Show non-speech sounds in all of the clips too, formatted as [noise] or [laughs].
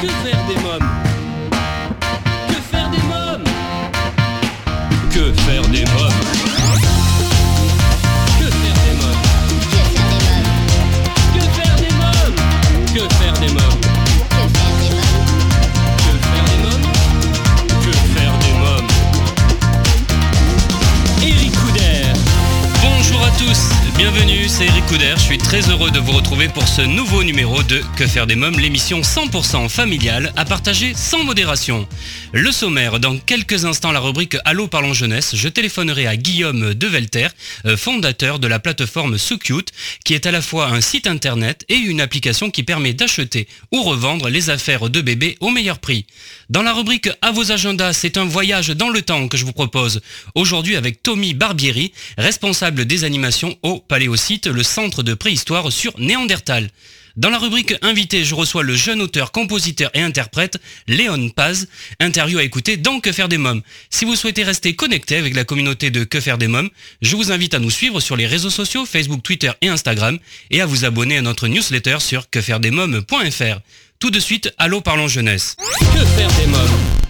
Que faire des mômes Que faire des mômes Que faire des mômes Que faire des mômes Que faire des mômes Que faire des mômes Que faire des mômes Que faire des mômes Eric Couder. Bonjour à tous, bienvenue, c'est Eric Couder, je suis très heureux de vous retrouver pour ce nouveau numéro de Que faire des mômes, l'émission 100% familiale à partager sans modération. Le sommaire, dans quelques instants la rubrique Allô parlons jeunesse, je téléphonerai à Guillaume Develter, euh, fondateur de la plateforme SoCute, qui est à la fois un site internet et une application qui permet d'acheter ou revendre les affaires de bébés au meilleur prix. Dans la rubrique À vos agendas, c'est un voyage dans le temps que je vous propose. Aujourd'hui avec Tommy Barbieri, responsable des animations au Paléosite, le centre de sur Néandertal. Dans la rubrique Invité, je reçois le jeune auteur, compositeur et interprète Léon Paz, interview à écouter dans Que faire des mômes. Si vous souhaitez rester connecté avec la communauté de Que faire des mômes, je vous invite à nous suivre sur les réseaux sociaux Facebook, Twitter et Instagram et à vous abonner à notre newsletter sur quefairedesmômes.fr. Tout de suite, allô parlons jeunesse. Que faire des mômes?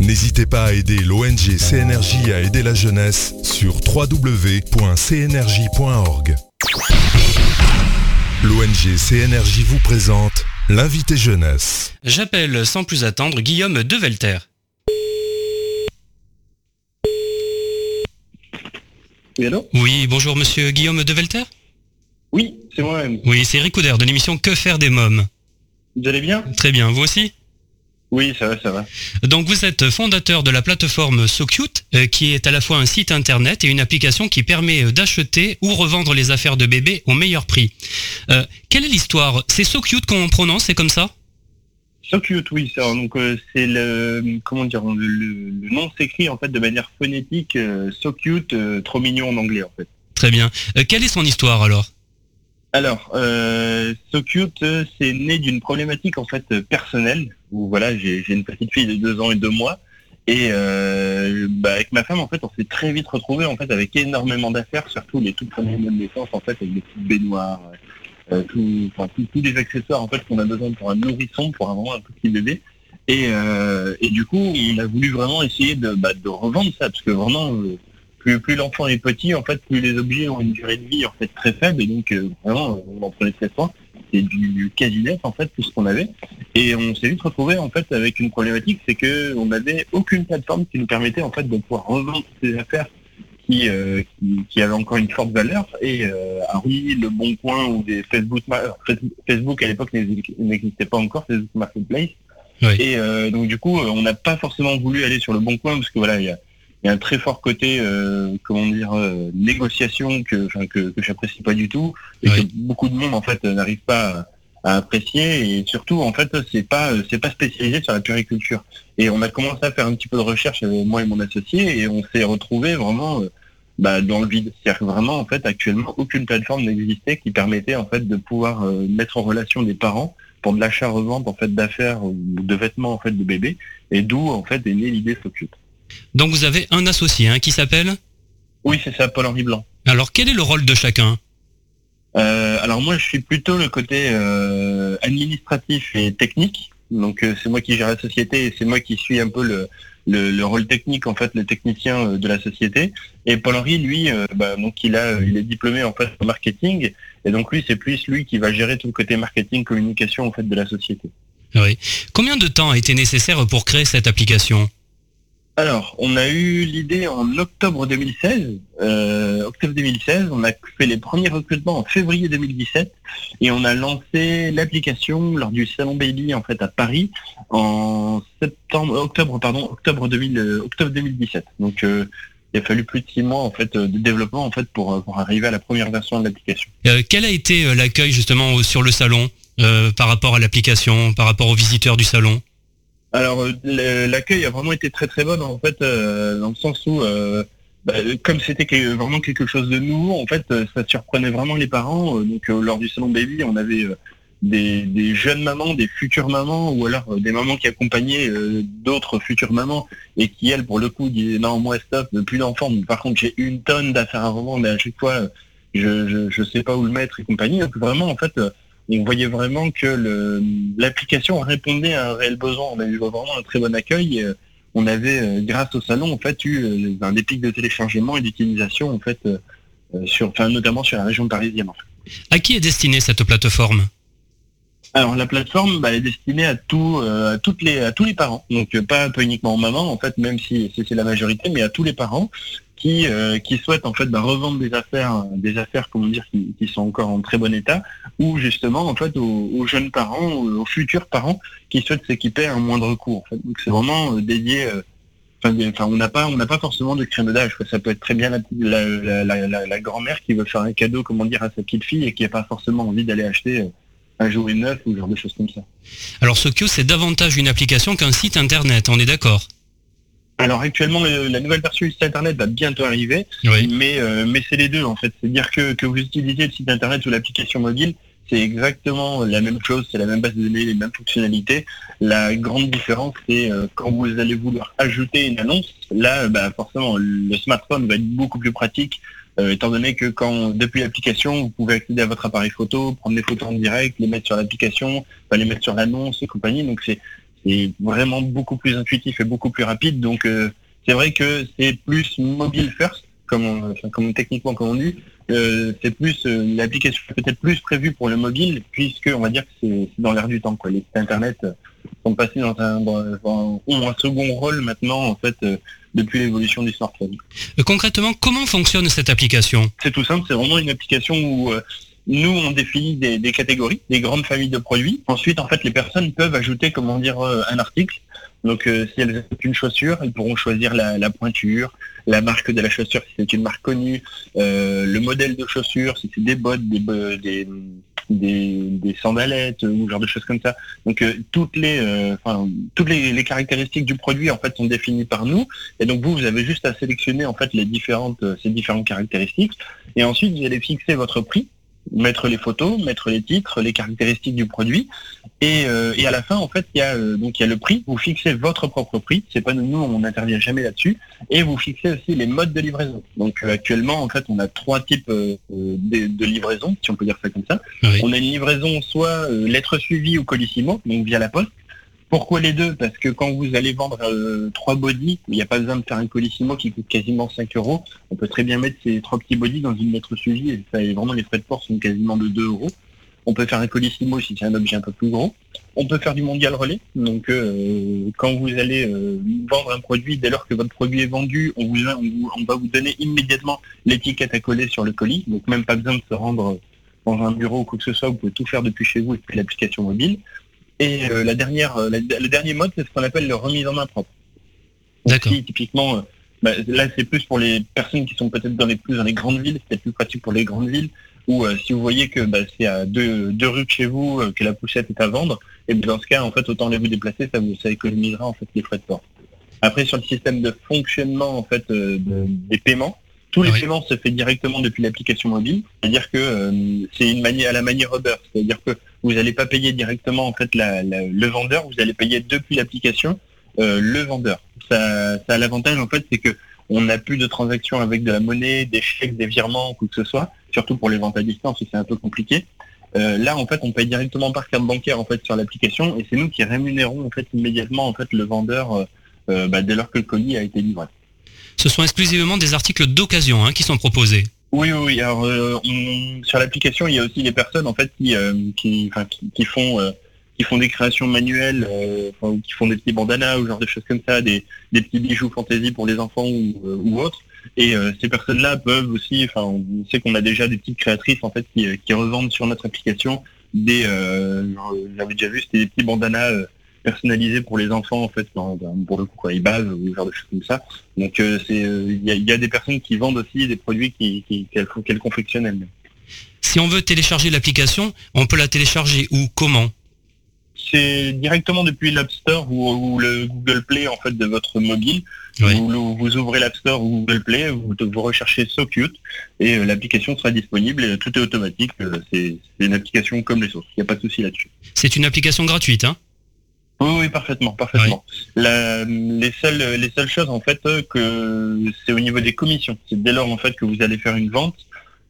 N'hésitez pas à aider l'ONG CNRJ à aider la jeunesse sur www.cnrj.org. L'ONG CNRJ vous présente l'invité jeunesse. J'appelle sans plus attendre Guillaume Develter. Oui, allô? Oui, bonjour monsieur Guillaume Develter Oui, c'est moi-même. Oui, c'est Eric Couder de l'émission Que faire des mômes? Vous allez bien? Très bien, vous aussi? Oui, ça va, ça va. Donc vous êtes fondateur de la plateforme SoCute, euh, qui est à la fois un site internet et une application qui permet euh, d'acheter ou revendre les affaires de bébés au meilleur prix. Euh, quelle est l'histoire? C'est SoCute qu'on prononce, c'est comme ça? So cute, oui, ça. Donc euh, c'est le comment dire le, nom s'écrit en fait de manière phonétique so cute, euh, trop mignon en anglais en fait. Très bien. Quelle est son histoire alors? Alors, euh, so cute, euh, c'est né d'une problématique en fait euh, personnelle où voilà, j'ai une petite fille de deux ans et deux mois. Et euh, bah, avec ma femme, en fait, on s'est très vite retrouvé en fait avec énormément d'affaires, surtout les toutes premiers mois de naissance, en fait, avec des petites baignoires, euh, tout- enfin, tout- tous les accessoires en fait qu'on a besoin pour un nourrisson, pour un vraiment un petit bébé. Et, euh, et du coup, on a voulu vraiment essayer de, bah, de revendre ça, parce que vraiment, euh, plus, plus l'enfant est petit, en fait, plus les objets ont une durée de vie en fait très faible, et donc euh, vraiment, on en prenait très soin. C'est du, du quasi neuf en fait tout ce qu'on avait. Et on s'est vite retrouvé en fait avec une problématique, c'est que on n'avait aucune plateforme qui nous permettait en fait de pouvoir revendre ces affaires qui, euh, qui, qui avaient encore une forte valeur. Et euh, oui, le Bon Coin ou des Facebook, Facebook- à l'époque n'exi- n'existait pas encore, Facebook Marketplace. Oui. Et euh, donc du coup, euh, on n'a pas forcément voulu aller sur le Bon Coin parce que voilà, il y a, il y a un très fort côté, euh, comment dire, euh, négociation que, que, que j'apprécie pas du tout et Oui. que beaucoup de monde en fait n'arrive pas à, à apprécier et surtout en fait c'est pas euh, c'est pas spécialisé sur la puriculture et on a commencé à faire un petit peu de recherche avec moi et mon associé et on s'est retrouvé vraiment euh, bah, dans le vide c'est-à-dire que vraiment en fait actuellement aucune plateforme n'existait qui permettait en fait de pouvoir euh, mettre en relation des parents pour de l'achat-revente en fait d'affaires ou de vêtements en fait de bébés et d'où en fait est née l'idée Socute. Donc vous avez un associé hein, qui s'appelle Oui c'est ça Paul-Henri Blanc. Alors quel est le rôle de chacun? Euh, alors moi, je suis plutôt le côté euh, administratif et technique. Donc euh, c'est moi qui gère la société et c'est moi qui suis un peu le, le, le rôle technique en fait, le technicien de la société. Et Paul Henry, lui, bah, donc il a, il est diplômé en fait en marketing et donc lui, c'est plus lui qui va gérer tout le côté marketing, communication en fait de la société. Oui. Combien de temps a été nécessaire pour créer cette application? Alors, on a eu l'idée en octobre 2016. Euh, octobre 2016, on a fait les premiers recrutements en février 2017 et on a lancé l'application lors du salon Baby en fait à Paris en septembre, octobre pardon, octobre 2000, euh, octobre 2017. Donc euh, il a fallu plus de six mois en fait de développement pour, pour arriver à la première version de l'application. Quel a été l'accueil justement sur le salon par rapport à l'application, par rapport aux visiteurs du salon? Alors l'accueil a vraiment été très très bon en fait dans le sens où bah, comme c'était vraiment quelque chose de nouveau, en fait, ça surprenait vraiment les parents. Donc, lors du salon baby, on avait des, jeunes mamans, des futures mamans, ou alors des mamans qui accompagnaient d'autres futures mamans et qui, elles, pour le coup, disaient non, moi, stop, plus d'enfants. Par contre, j'ai une tonne d'affaires à revendre, mais à chaque fois, je, je, sais pas où le mettre et compagnie. Donc, vraiment, en fait, on voyait vraiment que l'application répondait à un réel besoin. On a eu vraiment un très bon accueil on avait, euh, grâce au salon, en fait, eu euh, un des pics de téléchargement et d'utilisation, en fait, euh, sur, enfin, notamment sur la région parisienne. À qui est destinée cette plateforme? Alors la plateforme bah, est destinée à tout, à toutes les, à tous les parents. Donc pas, pas uniquement aux mamans en fait, même si c'est la majorité, mais à tous les parents qui, euh, souhaitent en fait bah, revendre des affaires, des affaires comment dire qui, sont encore en très bon état, ou justement en fait aux, jeunes parents, aux, futurs parents qui souhaitent s'équiper à un moindre coût. Donc c'est vraiment euh, dédié. Euh, enfin, on n'a pas, on n'a pas forcément de crème d'âge. Ça peut être très bien la, grand-mère qui veut faire un cadeau, comment dire, à sa petite fille et qui n'a pas forcément envie d'aller acheter un jouet neuf ou genre de choses comme ça. Alors Sokyo, c'est davantage une application qu'un site internet. On est d'accord? Alors actuellement, la nouvelle version du site internet va bientôt arriver, mais, euh, mais c'est les deux en fait. C'est-à-dire que, que vous utilisez le site internet ou l'application mobile, c'est exactement la même chose, c'est la même base de données, les mêmes fonctionnalités. La grande différence, c'est euh, quand vous allez vouloir ajouter une annonce, là, bah, forcément, le smartphone va être beaucoup plus pratique, euh, étant donné que quand depuis l'application, vous pouvez accéder à votre appareil photo, prendre des photos en direct, les mettre sur l'application, les mettre sur l'annonce et compagnie. Donc c'est c'est vraiment beaucoup plus intuitif et beaucoup plus rapide. Donc euh, c'est vrai que c'est plus mobile first, comme, comme techniquement comme on dit. Euh, c'est plus euh, l'application peut-être plus prévue pour le mobile, puisque on va dire que c'est dans l'air du temps. Quoi. Les sites internet sont passés dans un, dans, un second rôle maintenant en fait depuis l'évolution du smartphone. Concrètement, comment fonctionne cette application? C'est tout simple, c'est vraiment une application où nous, on définit des, catégories, des grandes familles de produits. Ensuite, en fait, les personnes peuvent ajouter, comment dire, euh, un article. Donc, euh, si elles achètent une chaussure, elles pourront choisir la, pointure, la marque de la chaussure si c'est une marque connue, euh, le modèle de chaussure si c'est des bottes, des, des, des, sandalettes ou genre de choses comme ça. Donc, toutes les, toutes les, caractéristiques du produit en fait sont définies par nous. Et donc, vous, vous avez juste à sélectionner en fait les différentes, ces différentes caractéristiques. Et ensuite, vous allez fixer votre prix mettre les photos, mettre les titres, les caractéristiques du produit, et, euh, et à la fin en fait il y a euh, donc il y a le prix. Vous fixez votre propre prix, c'est pas nous, on n'intervient jamais là-dessus, et vous fixez aussi les modes de livraison. Donc euh, actuellement en fait on a trois types de, de, livraison, si on peut dire ça comme ça. On a une livraison soit lettre suivie ou colissimo, donc via la poste. Pourquoi les deux? Parce que quand vous allez vendre euh, trois bodies, il n'y a pas besoin de faire un colissimo qui coûte quasiment 5 euros. On peut très bien mettre ces trois petits bodies dans une lettre suivie et, ça, vraiment les frais de port sont quasiment de 2 euros. On peut faire un colissimo si c'est un objet un peu plus gros. On peut faire du mondial relais. Donc euh, quand vous allez euh, vendre un produit, dès lors que votre produit est vendu, on, on, va vous donner immédiatement l'étiquette à coller sur le colis. Donc même pas besoin de se rendre dans un bureau ou quoi que ce soit, vous pouvez tout faire depuis chez vous et depuis l'application mobile. Et euh, la dernière, euh, le dernier mode, c'est ce qu'on appelle le remise en main propre. D'accord. typiquement, euh, bah, là, c'est plus pour les personnes qui sont peut-être dans les plus dans les grandes villes. C'est plus pratique pour les grandes villes. Ou si vous voyez que bah, c'est à deux, deux, rues de chez vous que la poussette est à vendre, et dans ce cas, en fait, autant les vous déplacer, ça vous ça économisera en fait les frais de port. Après, sur le système de fonctionnement en fait des paiements, tous les paiements se fait directement depuis l'application mobile. C'est-à-dire que c'est une manière à la manière Uber. C'est-à-dire que vous n'allez pas payer directement en fait le vendeur, vous allez payer depuis l'application euh, le vendeur. Ça, ça a l'avantage en fait, c'est que on n'a plus de transactions avec de la monnaie, des chèques, des virements, ou que ce soit, surtout pour les ventes à distance, c'est un peu compliqué. Euh, là, en fait, on paye directement par carte bancaire en fait sur l'application, et c'est nous qui rémunérons en fait immédiatement en fait le vendeur euh, bah, dès lors que le colis a été livré. Ce sont exclusivement des articles d'occasion hein, qui sont proposés. Oui, oui. Alors, euh, sur l'application, il y a aussi des personnes en fait qui euh, qui, font euh, qui font des créations manuelles, qui font des petits bandanas ou genre de choses comme ça, des, des petits bijoux fantaisie pour les enfants ou, ou autres. Et ces personnes-là peuvent aussi, enfin, on sait qu'on a déjà des petites créatrices en fait qui, qui revendent sur notre application des, j'avais déjà vu, c'était des petits bandanas personnalisé pour les enfants en fait pour le coup quoi ils bavent ou genre de choses comme ça donc euh, c'est euh, il y, a, des personnes qui vendent aussi des produits qui qu'elles qui, confectionnent elles-mêmes si on veut télécharger l'application on peut la télécharger où comment? C'est directement depuis l'App Store ou, le Google Play en fait de votre mobile. Vous, vous, ouvrez l'App Store ou Google Play, vous, vous recherchez SoCute et euh, l'application sera disponible. Et tout est automatique. Euh, c'est une application comme les autres. Il n'y a pas de souci là-dessus. C'est une application gratuite, hein? Oui, oui, parfaitement, parfaitement. les seules, les seules choses en fait que c'est au niveau des commissions. C'est dès lors en fait que vous allez faire une vente,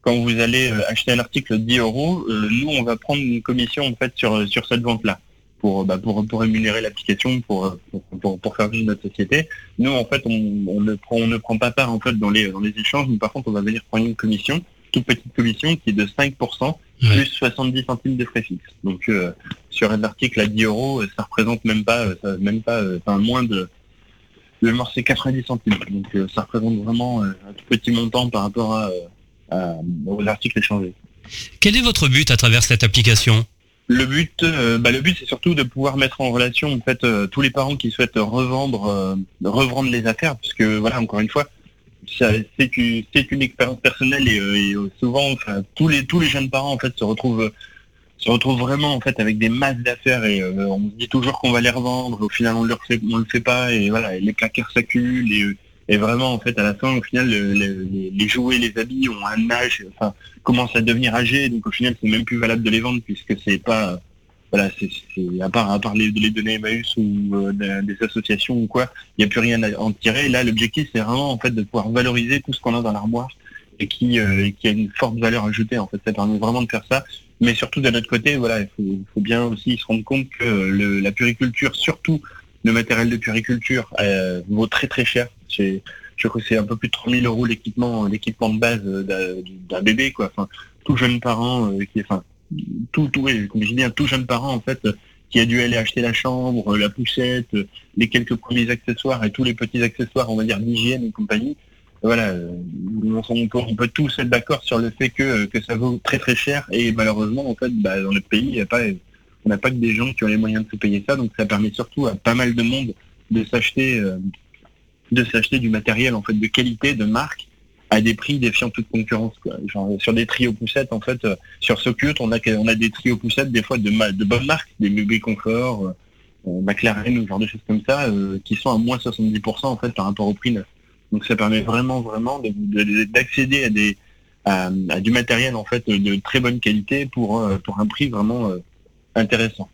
quand vous allez euh, acheter un article 10 euros, nous on va prendre une commission en fait sur sur cette vente là pour, bah, pour, pour rémunérer l'application, pour, pour, pour, faire vivre notre société. Nous, en fait, on, on, ne prend, on ne prend pas part en fait dans les, dans les échanges, mais par contre, on va venir prendre une commission, toute petite commission qui est de 5%, plus 70 centimes de frais fixes. Donc, euh, sur un article à 10 euros, ça représente même pas, ça, même pas, euh, enfin, moins de, de c'est 90 centimes. Donc, euh, ça représente vraiment un tout petit montant par rapport à, à, aux articles échangés. Quel est votre but à travers cette application? Le but, euh, bah, le but, c'est surtout de pouvoir mettre en relation en fait euh, tous les parents qui souhaitent revendre, euh, revendre les affaires, parce que voilà, encore une fois, c'est une, une expérience personnelle et, souvent, tous les tous les jeunes parents en fait se retrouvent se retrouvent vraiment en fait avec des masses d'affaires et on se dit toujours qu'on va les revendre, au final on le fait, on le fait pas et voilà, les placards s'accumulent et et vraiment, en fait, à la fin, au final, les, jouets, les habits ont un âge, enfin, commencent à devenir âgés. Donc, au final, c'est même plus valable de les vendre puisque c'est pas, voilà, c'est, à part, à part les, les données Emmaüs ou euh, des associations ou quoi, il n'y a plus rien à en tirer. Là, l'objectif, c'est vraiment, en fait, de pouvoir valoriser tout ce qu'on a dans l'armoire et qui, euh, qui a une forte valeur ajoutée. En fait, ça permet vraiment de faire ça. Mais surtout, de notre côté, voilà, il faut, bien aussi se rendre compte que le, la puriculture, surtout le matériel de puriculture, euh, vaut très très cher je crois que c'est un peu plus de 3000 euros l'équipement, l'équipement de base d'un bébé, quoi. Enfin, tout jeune parent euh, qui, enfin, tout, tout, un tout jeune parent en fait qui a dû aller acheter la chambre, la poussette, les quelques premiers accessoires et tous les petits accessoires, on va dire d'hygiène et compagnie. Voilà, euh, on, peut, on peut tous être d'accord sur le fait que, que ça vaut très très cher et malheureusement en fait bah, dans notre pays y a pas on n'a pas que des gens qui ont les moyens de se payer ça donc ça permet surtout à pas mal de monde de s'acheter euh, de s'acheter du matériel en fait de qualité, de marque, à des prix défiant toute concurrence. Quoi. Genre, sur des trios poussettes, en fait, euh, sur SoCute, on a, on a des trios poussettes, des fois de, de bonnes marques, des bébés Confort, euh, euh, McLaren ou genre de choses comme ça, qui sont à moins 70% en fait par rapport au prix neuf. Donc ça permet vraiment, vraiment d'accéder à des à, du matériel en fait de très bonne qualité pour, pour un prix vraiment intéressant.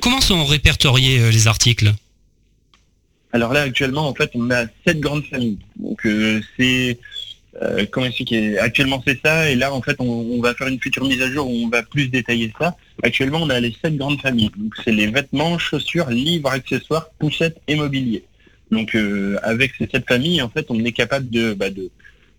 comment sont répertoriés les articles? Alors là, actuellement, en fait, on a sept grandes familles. Donc euh, c'est euh, comment expliquer? Actuellement, c'est ça, et là, en fait, on, va faire une future mise à jour où on va plus détailler ça. Actuellement, on a les sept grandes familles. Donc c'est les vêtements, chaussures, livres, accessoires, poussettes et mobilier. Donc euh, avec ces sept familles, en fait, on est capable de, bah, de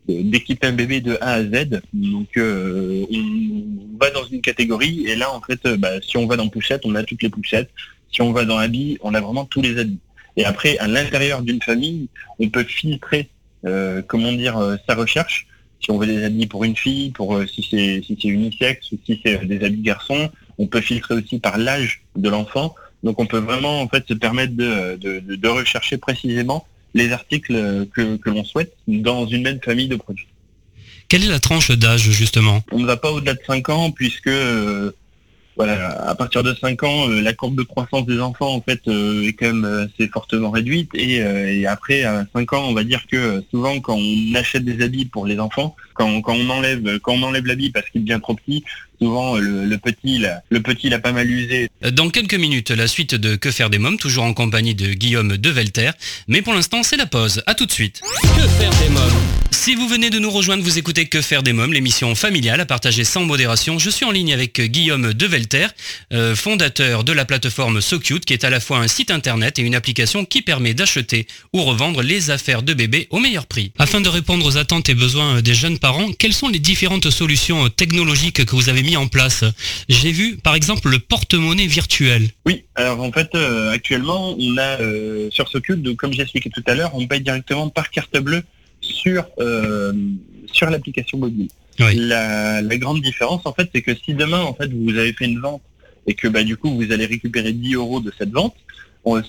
d'équiper un bébé de A à Z. Donc on va dans une catégorie et là en fait bah, si on va dans poussette, on a toutes les poussettes. Si on va dans habits, on a vraiment tous les habits. Et après, à l'intérieur d'une famille, on peut filtrer, euh, comment dire, euh, sa recherche. Si on veut des habits pour une fille, pour euh, si c'est si c'est unisexe si c'est des habits garçons, on peut filtrer aussi par l'âge de l'enfant. Donc on peut vraiment en fait se permettre de, de, rechercher précisément les articles que, que l'on souhaite dans une même famille de produits. Quelle est la tranche d'âge justement? On ne va pas au-delà de 5 ans puisque voilà, à partir de 5 ans, euh, la courbe de croissance des enfants en fait euh, est quand même assez fortement réduite et, après à 5 ans, on va dire que souvent quand on achète des habits pour les enfants, quand, quand on enlève quand on enlève l'habit parce qu'il devient trop petit, souvent le, petit le petit l'a pas mal usé. Dans quelques minutes, la suite de Que faire des mômes, toujours en compagnie de Guillaume Develter, mais pour l'instant c'est la pause. À tout de suite. Que faire des mômes? Si vous venez de nous rejoindre, vous écoutez Que faire des mômes, l'émission familiale à partager sans modération. Je suis en ligne avec Guillaume Develter, euh, fondateur de la plateforme SoCute, qui est à la fois un site internet et une application qui permet d'acheter ou revendre les affaires de bébés au meilleur prix. Afin de répondre aux attentes et besoins des jeunes parents, quelles sont les différentes solutions technologiques que vous avez mis en place? J'ai vu par exemple le porte-monnaie virtuel. Oui, alors en fait euh, actuellement on a euh, sur SoCute, comme j'ai expliqué tout à l'heure, on paye directement par carte bleue sur, euh, sur l'application mobile. La, grande différence en fait c'est que si demain en fait vous avez fait une vente et que bah, du coup vous allez récupérer 10 euros de cette vente,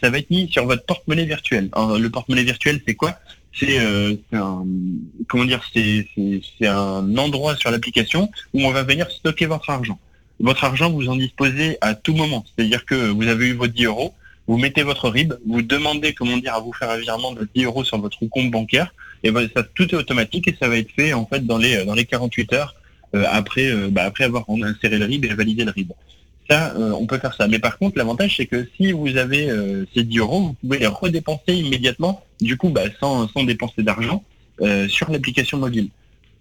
ça va être mis sur votre porte-monnaie virtuel. le porte-monnaie virtuel c'est quoi? C'est euh, un comment dire c'est un endroit sur l'application où on va venir stocker votre argent. votre argent, vous en disposez à tout moment. C'est-à-dire que vous avez eu vos 10 euros, vous mettez votre RIB, vous demandez, comment dire, à vous faire un virement de 10 euros sur votre compte bancaire, et ben, ça, tout est automatique et ça va être fait en fait dans les dans les 48 heures euh, après euh, bah, après avoir inséré le RIB et validé le RIB. Ça, euh, on peut faire ça. Mais par contre, l'avantage, c'est que si vous avez ces 10 euros, vous pouvez les redépenser immédiatement, du coup, bah, sans, sans dépenser d'argent, sur l'application mobile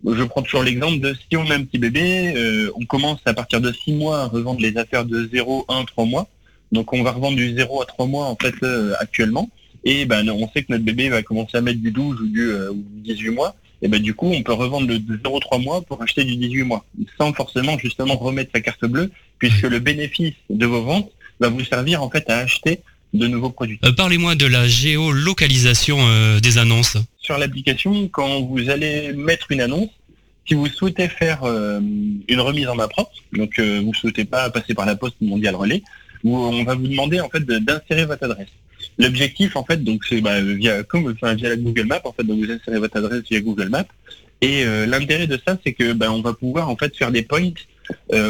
je prends toujours l'exemple de si on a un petit bébé, euh, on commence à partir de 6 mois à revendre les affaires de 0, 1, 3 mois. Donc on va revendre du 0 à 3 mois en fait euh, actuellement. Et ben on sait que notre bébé va commencer à mettre du 12 ou du 18 euh, mois. Et ben du coup on peut revendre le 0 3 mois pour acheter du 18 mois, sans forcément justement remettre sa carte bleue, puisque le bénéfice de vos ventes va vous servir en fait à acheter de nouveaux produits. Parlez-moi de la géolocalisation des annonces sur l'application, quand vous allez mettre une annonce, si vous souhaitez faire euh, une remise en main propre, donc euh, vous ne souhaitez pas passer par la poste mondiale relais, on va vous demander en fait d'insérer votre adresse. L'objectif en fait, donc c'est bah, via comme enfin, via la Google Maps en fait, donc vous insérez votre adresse via Google Maps. Et euh, l'intérêt de ça, c'est que bah, on va pouvoir en fait faire des points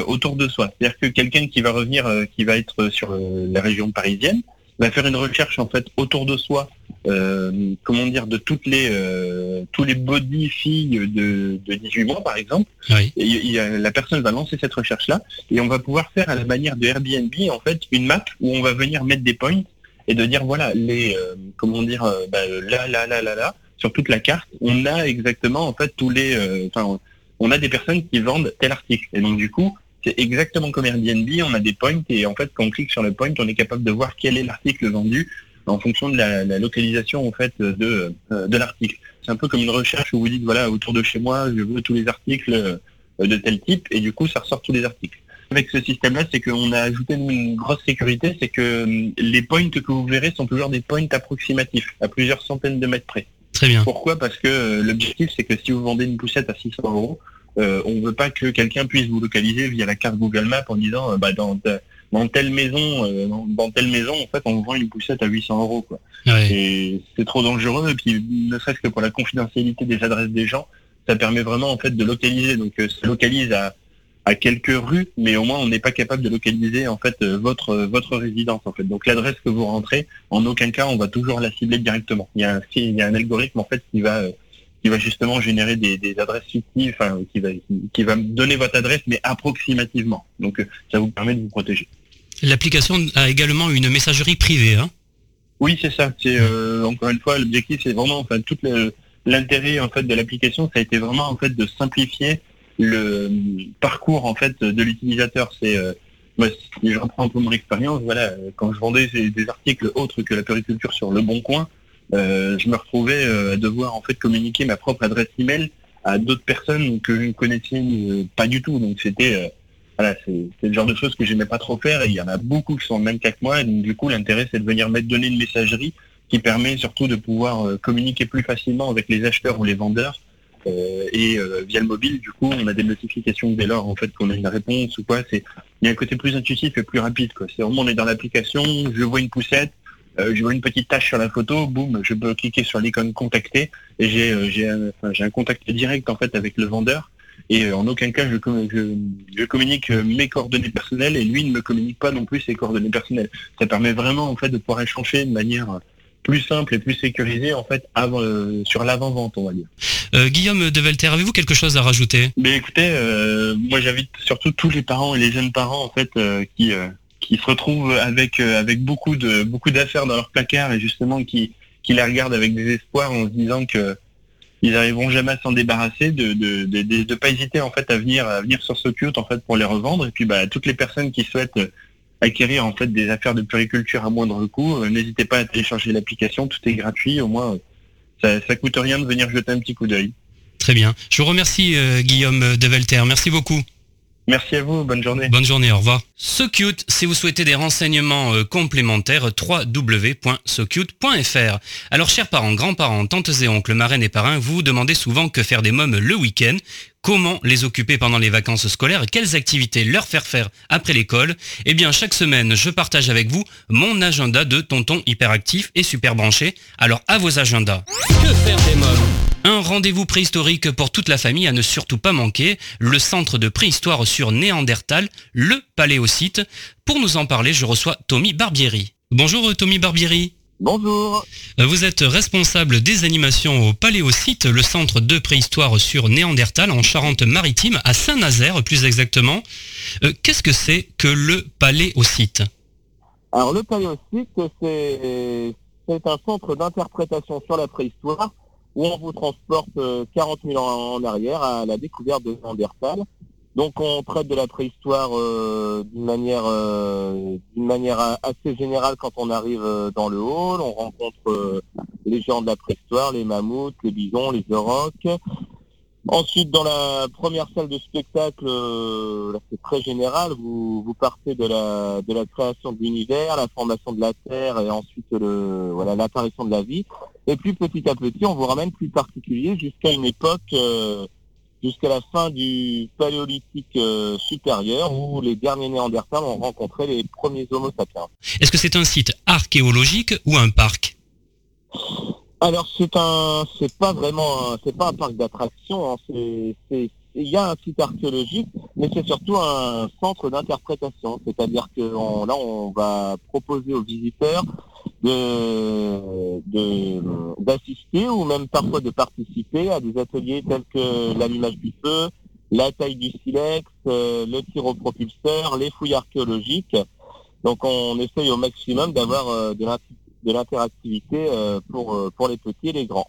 autour de soi. C'est-à-dire que quelqu'un qui va revenir, qui va être sur la région parisienne, va faire une recherche en fait autour de soi, euh, comment dire, de toutes les euh, tous les body filles de, de 18 mois par exemple. Oui. Et, la personne va lancer cette recherche là et on va pouvoir faire à la manière de Airbnb en fait une map où on va venir mettre des points et de dire voilà les euh, comment dire bah, là là là là là sur toute la carte on a exactement en fait tous les enfin on a des personnes qui vendent tel article et donc du coup c'est exactement comme Airbnb, on a des points et en fait quand on clique sur le point, on est capable de voir quel est l'article vendu en fonction de la, localisation en fait de, euh, de l'article. C'est un peu comme une recherche où vous dites voilà autour de chez moi je veux tous les articles euh, de tel type et du coup ça ressort tous les articles. Avec ce système-là, c'est qu'on a ajouté une grosse sécurité, c'est que hum, les points que vous verrez sont toujours des points approximatifs, à plusieurs centaines de mètres près. Très bien. Pourquoi? Parce que euh, l'objectif, c'est que si vous vendez une poussette à 600 euros, euh, on ne veut pas que quelqu'un puisse vous localiser via la carte Google Maps en disant euh, bah, dans, dans telle maison, euh, dans, telle maison, en fait, on vend une poussette à 800 euros. Quoi. Et c'est trop dangereux. Et puis, ne serait-ce que pour la confidentialité des adresses des gens, ça permet vraiment en fait de localiser. Donc, ça localise à, à quelques rues, mais au moins on n'est pas capable de localiser en fait votre votre résidence en fait. Donc l'adresse que vous rentrez, en aucun cas on va toujours la cibler directement. Il y a un, il y a un algorithme en fait qui va qui va justement générer des, adresses fictives, enfin, qui va, qui, va donner votre adresse, mais approximativement. Donc, euh, ça vous permet de vous protéger. L'application a également une messagerie privée, hein Oui, c'est ça. C'est euh, encore une fois l'objectif, c'est vraiment, enfin, tout l'intérêt en fait de l'application, ça a été vraiment en fait de simplifier le parcours en fait de l'utilisateur. C'est euh, moi, si je reprends un peu mon expérience, voilà, quand je vendais des articles autres que la périculture sur Le Bon Coin, euh, je me retrouvais euh, à devoir en fait communiquer ma propre adresse email à d'autres personnes que je ne connaissais euh, pas du tout. Donc c'était voilà, c'est le genre de choses que j'aimais pas trop faire et il y en a beaucoup qui sont même qu'avec moi. Et donc du coup l'intérêt c'est de venir mettre donner une messagerie qui permet surtout de pouvoir communiquer plus facilement avec les acheteurs ou les vendeurs. Et via le mobile, du coup, on a des notifications dès lors en fait qu'on a une réponse ou quoi. C'est il y a un côté plus intuitif et plus rapide. C'est vraiment on est dans l'application, je vois une poussette, euh, je vois une petite tâche sur la photo, boum, je peux cliquer sur l'icône contacter et j'ai euh, j'ai un, un, contact direct en fait avec le vendeur et euh, en aucun cas je, je, communique mes coordonnées personnelles et lui ne me communique pas non plus ses coordonnées personnelles. Ça permet vraiment en fait de pouvoir échanger de manière plus simple et plus sécurisée en fait avant, sur l'avant-vente on va dire. Guillaume Develter, avez-vous quelque chose à rajouter? Mais écoutez, moi j'invite surtout tous les parents et les jeunes parents en fait qui qui se retrouvent avec euh, avec beaucoup de beaucoup d'affaires dans leur placard et justement qui qui les regardent avec des espoirs en se disant que ils n'arriveront jamais à s'en débarrasser, de de, de de, pas hésiter en fait à venir à venir sur Socute en fait pour les revendre et puis bah toutes les personnes qui souhaitent acquérir en fait des affaires de puriculture à moindre coût, euh, n'hésitez pas à télécharger l'application, tout est gratuit, au moins ça ça coûte rien de venir jeter un petit coup d'œil. Très bien. Je vous remercie euh, Guillaume Develter. Merci beaucoup. Merci à vous, bonne journée. Bonne journée, au revoir. SoCute, si vous souhaitez des renseignements euh, complémentaires, www.socute.fr. Alors, chers parents, grands-parents, tantes et oncles, marraines et parrains, vous vous demandez souvent que faire des mômes le week-end, comment les occuper pendant les vacances scolaires et quelles activités leur faire faire après l'école. Eh bien, chaque semaine, je partage avec vous mon agenda de tonton hyperactif et super branché. Alors, à vos agendas. Que faire des mômes Un rendez-vous préhistorique pour toute la famille à ne surtout pas manquer, le centre de préhistoire sur Néandertal, le Paléosite. Pour nous en parler, je reçois Tommy Barbieri. Bonjour Tommy Barbieri. Bonjour. Vous êtes responsable des animations au Paléosite, le centre de préhistoire sur Néandertal en Charente-Maritime, à Saint-Nazaire plus exactement. Euh, qu'est-ce que c'est que le Paléosite Alors le Paléosite, c'est un centre d'interprétation sur la préhistoire où on vous transporte 40 euh, 000 ans en arrière à la découverte de Néandertal. Donc on traite de la préhistoire euh, d'une manière euh, assez générale quand on arrive dans le hall. On rencontre les géants de la préhistoire, les mammouths, les bisons, les aurochs. Ensuite, dans la première salle de spectacle, c'est très général. Vous, partez de la création de l'univers, la formation de la Terre et ensuite l'apparition de la vie. Et puis petit à petit, on vous ramène plus particulier jusqu'à une époque, euh, jusqu'à la fin du paléolithique euh, supérieur, où les derniers Néandertals ont rencontré les premiers Homo sapiens. Est-ce que c'est un site archéologique ou un parc Alors c'est un, c'est pas vraiment, c'est pas un parc d'attractions. Hein. c'est, il y a un site archéologique, mais c'est surtout un centre d'interprétation. C'est-à-dire que là, on va proposer aux visiteurs d'assister ou même parfois de participer à des ateliers tels que l'allumage du feu, la taille du silex, euh, le tir au propulseur, les fouilles archéologiques. Donc on essaye au maximum d'avoir euh, de l'interactivité euh, pour, pour les petits et les grands.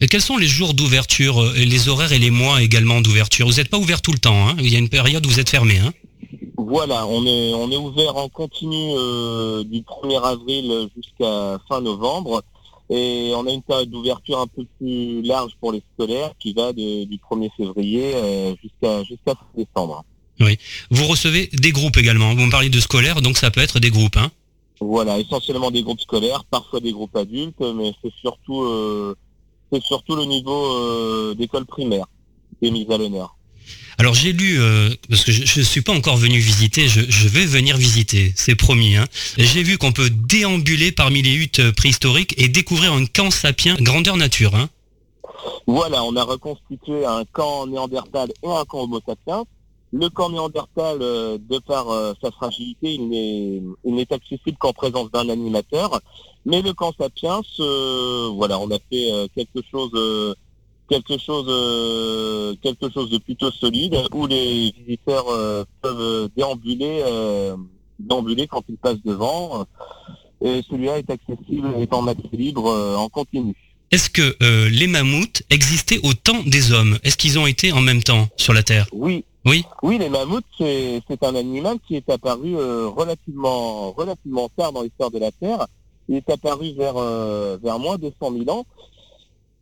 Et quels sont les jours d'ouverture, les horaires et les mois également d'ouverture? Vous n'êtes pas ouvert tout le temps, hein il y a une période où vous êtes fermé. Hein voilà, on est, on est ouvert en continu euh, du 1er avril jusqu'à fin novembre. Et on a une période d'ouverture un peu plus large pour les scolaires qui va du 1er février euh, jusqu'à jusqu'à fin décembre. Oui. Vous recevez des groupes également. Vous me parlez de scolaires, donc ça peut être des groupes. Hein voilà, essentiellement des groupes scolaires, parfois des groupes adultes, mais c'est surtout, euh, c'est surtout le niveau d'école primaire qui est mis à l'honneur. Alors j'ai lu, euh, parce que je ne suis pas encore venu visiter, je, vais venir visiter, c'est promis. Hein. J'ai vu qu'on peut déambuler parmi les huttes préhistoriques et découvrir un camp sapien grandeur nature. Hein. Voilà, on a reconstitué un camp néandertal et un camp homo sapiens. Le camp néandertal, euh, de par euh, sa fragilité, il n'est accessible qu'en présence d'un animateur. Mais le camp sapiens, voilà, on a fait quelque chose quelque chose euh, quelque chose de plutôt solide où les visiteurs euh, peuvent déambuler euh, déambuler quand ils passent devant et celui-là est accessible est en accès libre en continu. Est-ce que les mammouths existaient au temps des hommes? Est-ce qu'ils ont été en même temps sur la Terre? Oui. Oui? Oui, les mammouths c'est un animal qui est apparu relativement relativement tard dans l'histoire de la Terre. Il est apparu vers vers moins de 100 000 ans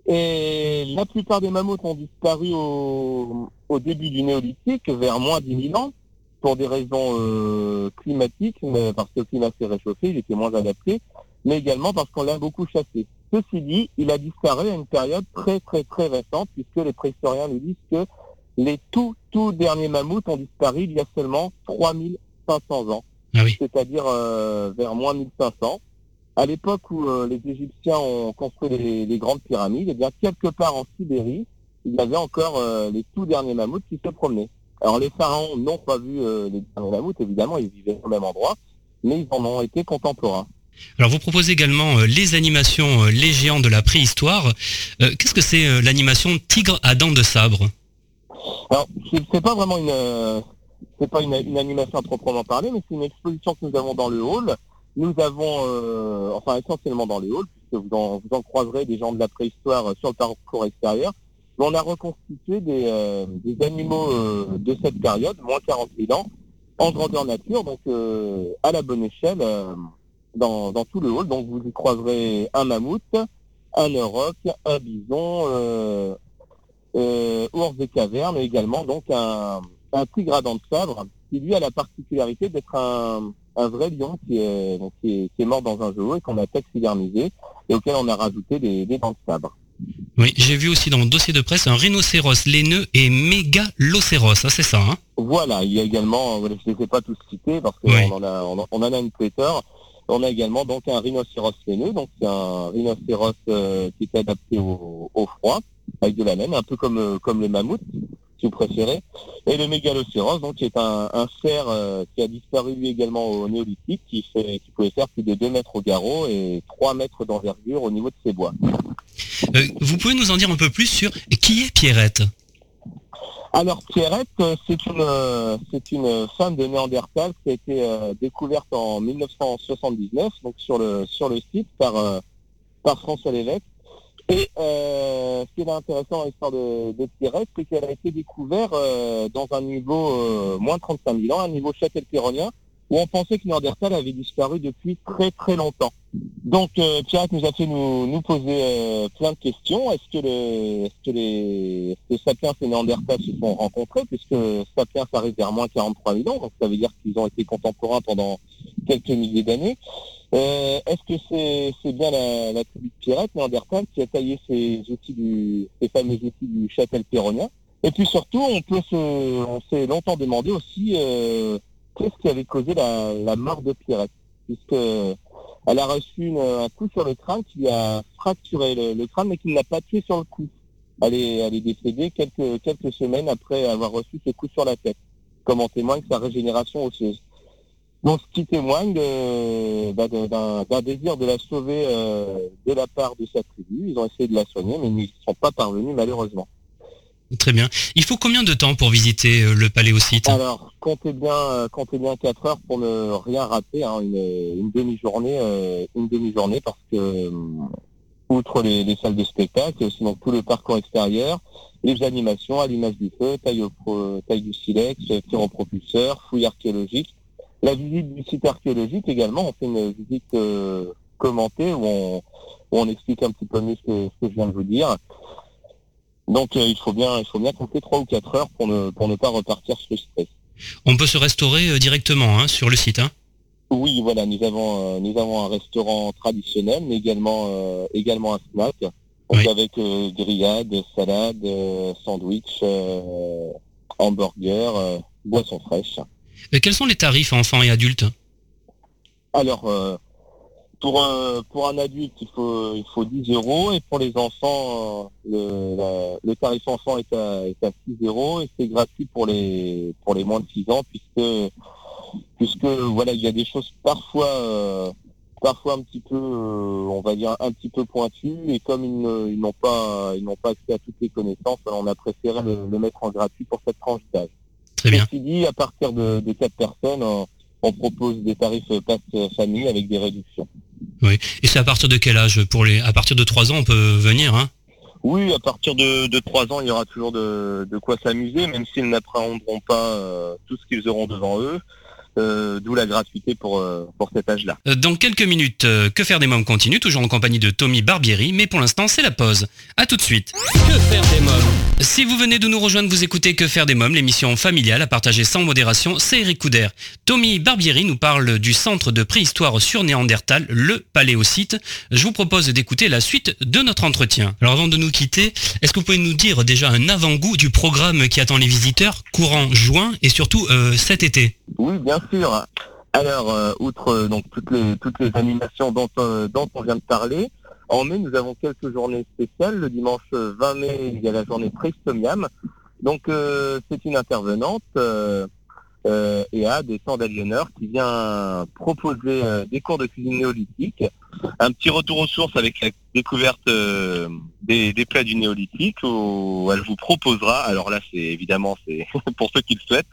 et la plupart des mammouths ont disparu au, début du néolithique, vers moins de 10 000 ans, pour des raisons euh, climatiques, mais parce que le climat s'est réchauffé, il était moins adapté, mais également parce qu'on l'a beaucoup chassé. Ceci dit, il a disparu à une période très très très récente, puisque les préhistoriens nous disent que les tout tout derniers mammouths ont disparu il y a seulement 3500 ans, ah c'est-à-dire euh, vers moins de 1500 à l'époque où euh, les Égyptiens ont construit les, grandes pyramides, eh bien quelque part en Sibérie, il y avait encore euh, les tout derniers mammouths qui se promenaient. Alors les pharaons n'ont pas vu euh, les derniers mammouths, évidemment, ils vivaient au même endroit, mais ils en ont été contemporains. Alors vous proposez également les animations Les géants de la préhistoire. Qu'est-ce que c'est l'animation Tigre à dents de sabre? Alors c'est pas vraiment une c'est pas une, une, animation à proprement parler, mais c'est une exposition que nous avons dans le hall nous avons, euh, enfin essentiellement dans les halls, puisque vous en, vous en croiserez des gens de la préhistoire sur le parcours extérieur, on a reconstitué des, euh, des animaux euh, de cette période, moins 40 000 ans, en grandeur nature, donc à la bonne échelle, dans, dans, tout le hall. Donc vous y croiserez un mammouth, un auroch, un bison, ours des cavernes, mais également donc un, un tigre à dents de sabre, qui lui a la particularité d'être un, un vrai lion qui est, qui est, mort dans un zoo et qu'on a taxidermisé et auquel on a rajouté des, dents de sabre. Oui, j'ai vu aussi dans le dossier de presse un rhinocéros laineux et mégalocéros, ça c'est ça hein? Voilà, il y a également, je ne les ai pas tous cités parce qu'on en a, on, en a une traiteur. On a également donc un rhinocéros laineux, donc c'est un rhinocéros euh, qui est adapté au, froid. avec de la laine, un peu comme, comme le mammouth, si vous préférez. Et le mégalocéros, donc, qui est un, un cerf qui a disparu lui également au néolithique, qui, fait, qui pouvait faire plus de 2 mètres au garrot et 3 mètres d'envergure au niveau de ses bois. vous pouvez nous en dire un peu plus sur qui est Pierrette? Alors Pierrette, c'est une c'est une femme de Néandertal qui a été découverte en 1979, donc sur le sur le site par par François Lévesque. Et euh, ce qui est intéressant dans l'histoire de, de Pierrette, c'est qu'elle a été découverte euh, dans un niveau euh, moins de 35 000 ans, un niveau châtel-péronien, où on pensait que Néandertal avait disparu depuis très très longtemps. Donc euh, Pierrette nous a fait nous, nous poser euh, plein de questions. Est-ce que, le, est-ce que les est Sapiens et Néandertal se sont rencontrés, puisque Sapiens arrive vers moins 43 000 ans, donc ça veut dire qu'ils ont été contemporains pendant quelques milliers d'années. Euh, est-ce que c'est, bien la, tribu de Pierrette, Néandertal, qui a taillé ces outils du, ces fameux outils du châtel péronien? Et puis surtout, on peut se, on s'est longtemps demandé aussi euh, qu'est-ce qui avait causé la, la mort de Pierrette, puisque elle a reçu un coup sur le crâne qui a fracturé le, crâne, mais qui ne l'a pas tué sur le coup. Elle est, elle est décédée quelques, quelques semaines après avoir reçu ce coup sur la tête, comme en témoigne sa régénération osseuse. Donc, ce qui témoigne bah, d'un désir de la sauver euh, de la part de sa tribu. Ils ont essayé de la soigner, mais ils ne sont pas parvenus malheureusement. Très bien. Il faut combien de temps pour visiter euh, le paléosite Alors, comptez bien, euh, comptez bien 4 heures pour ne rien rater, hein, une, demi-journée, euh, une demi-journée parce que outre les, salles de spectacle, donc tout le parcours extérieur, les animations à l'image du feu, taille, au, taille du silex, tir au propulseur, fouille archéologique, la visite du site archéologique également. On fait une visite commentée où on, explique un petit peu mieux ce que je viens de vous dire. Donc euh, il faut bien, il faut bien compter 3 ou 4 heures pour ne, pour ne pas repartir stress. On peut se restaurer euh, directement hein, sur le site. Hein oui, voilà, nous avons, euh, nous avons un restaurant traditionnel, mais également, également un snack. Donc avec grillade, salade, sandwich, hamburger, boisson fraîche. Et quels sont les tarifs enfants et adultes? Alors, pour un, pour un adulte, il faut, il faut 10 euros et pour les enfants, le, le tarif enfant est à, est à 6 euros et c'est gratuit pour les, pour les moins de 6 ans puisque, puisque voilà, il y a des choses parfois, euh, parfois un petit peu, euh, on va dire un petit peu pointues et comme ils, ils n'ont pas, ils n'ont pas accès à toutes les connaissances, on a préféré le, le mettre en gratuit pour cette tranche d'âge. Très bien. Ceci dit, à partir de, de 4 personnes, on propose des tarifs passe famille avec des réductions. Oui. Et c'est à partir de quel âge pour les À partir de 3 ans, on peut venir, hein? Oui, à partir de, de 3 ans, il y aura toujours de, de quoi s'amuser, même s'ils n'appréhenderont pas euh, tout ce qu'ils auront devant eux. Euh, d'où la gratuité pour, euh, pour cet âge-là. Dans quelques minutes, Que faire des mômes continue, toujours en compagnie de Tommy Barbieri, mais pour l'instant, c'est la pause. A tout de suite. Que faire des mômes? Si vous venez de nous rejoindre, vous écoutez Que faire des mômes, l'émission familiale à partager sans modération, c'est Eric Couder. Tommy Barbieri nous parle du centre de préhistoire sur Néandertal, le Paléosite. Je vous propose d'écouter la suite de notre entretien. Alors avant de nous quitter, est-ce que vous pouvez nous dire déjà un avant-goût du programme qui attend les visiteurs courant juin et surtout cet été? Oui, bien sûr. Alors, euh, outre euh, donc toutes les toutes les animations dont, euh, dont on vient de parler, en mai nous avons quelques journées spéciales. Le dimanche 20 mai, il y a la journée Pristomiam. Donc c'est une intervenante euh, et a des temps qui vient proposer des cours de cuisine néolithique, un petit retour aux sources avec la découverte des, des, plats du néolithique où elle vous proposera, alors là c'est évidemment c'est [laughs] pour ceux qui le souhaitent,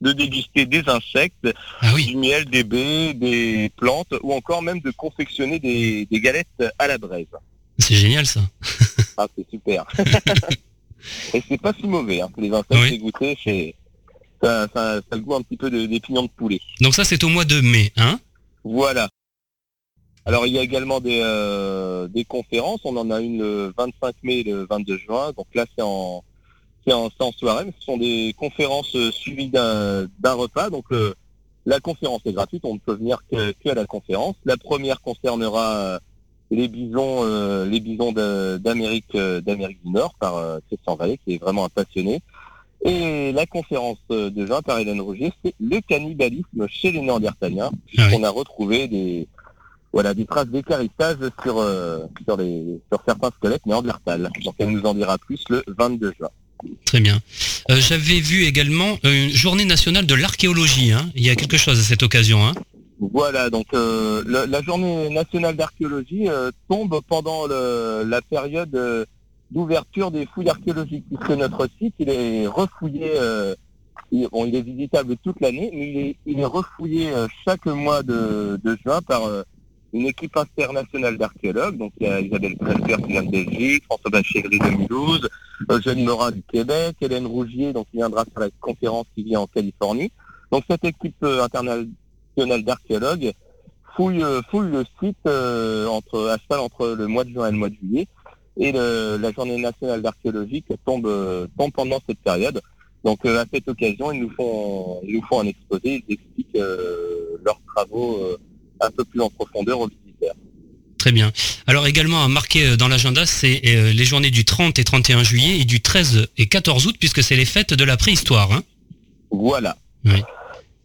de déguster des insectes, ah oui. du miel, des baies, des plantes, ou encore même de confectionner des, des galettes à la braise. C'est génial ça. [laughs] ah, c'est super. [laughs] Et c'est pas si mauvais, hein. les insectes oui. goûter, c'est ça, ça, ça, le goût un petit peu de, des pignons de poulet. Donc ça c'est au mois de mai, hein? Voilà. Alors il y a également des, euh, des conférences, on en a une le 25 mai et le 22 juin, donc là c'est en c'est en, en, soirée, mais ce sont des conférences euh, suivies d'un repas. Donc euh, la conférence est gratuite, on ne peut venir que, que à la conférence. La première concernera euh, les bisons, euh, les bisons d'Amérique d'Amérique du Nord par Christian Vallée, qui est vraiment un passionné. Et la conférence de juin par Hélène Rougier, c'est le cannibalisme chez les Néandertaliens, puisqu'on a retrouvé des, voilà, des traces d'écarissage sur, sur, les, sur certains squelettes néandertals. Donc elle nous en dira plus le 22 juin. Très bien. J'avais vu également une journée nationale de l'archéologie. Hein. Il y a quelque chose à cette occasion. Hein. Voilà, donc la, journée nationale d'archéologie tombe pendant la période d'ouverture des fouilles archéologiques, puisque notre site il est refouillé il, est visitable toute l'année, mais il est, refouillé euh, chaque mois de, juin par euh, une équipe internationale d'archéologues. Donc il y a Isabelle Presper qui vient de Belgique, François Bachegri de Mulhouse, Eugène Morin du Québec, Hélène Rougier, donc qui viendra faire la conférence qui vient en Californie. Donc cette équipe euh, internationale d'archéologues fouille, fouille le site entre, à cheval entre le mois de juin et le mois de juillet. Et la journée nationale d'archéologie tombe, tombe pendant cette période. Donc euh, à cette occasion, ils nous font, ils nous font un exposé, ils expliquent euh, leurs travaux euh, un peu plus en profondeur aux visiteurs. Très bien. Alors également à marquer dans l'agenda, c'est les journées du 30 et 31 juillet et du 13 et 14 août, puisque c'est les fêtes de la préhistoire. Hein voilà. Oui.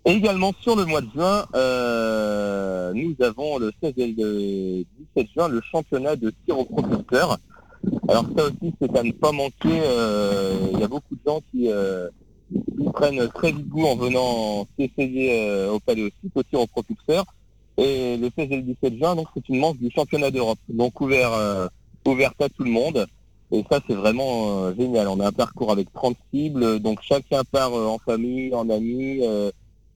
également sur le mois de juin, nous avons le 16 et le 17 juin le championnat de tir au propulseur. Alors ça aussi, c'est à ne pas manquer. Euh, il y a beaucoup de gens qui, euh, prennent très vite goût en venant s'essayer euh, au Paléosite, au tir au propulseur. Et le 16 et le 17 juin, donc c'est une manche du championnat d'Europe, donc ouvert, ouverte à tout le monde. Et ça, c'est vraiment génial. On a un parcours avec 30 cibles, donc chacun part en famille, en amis.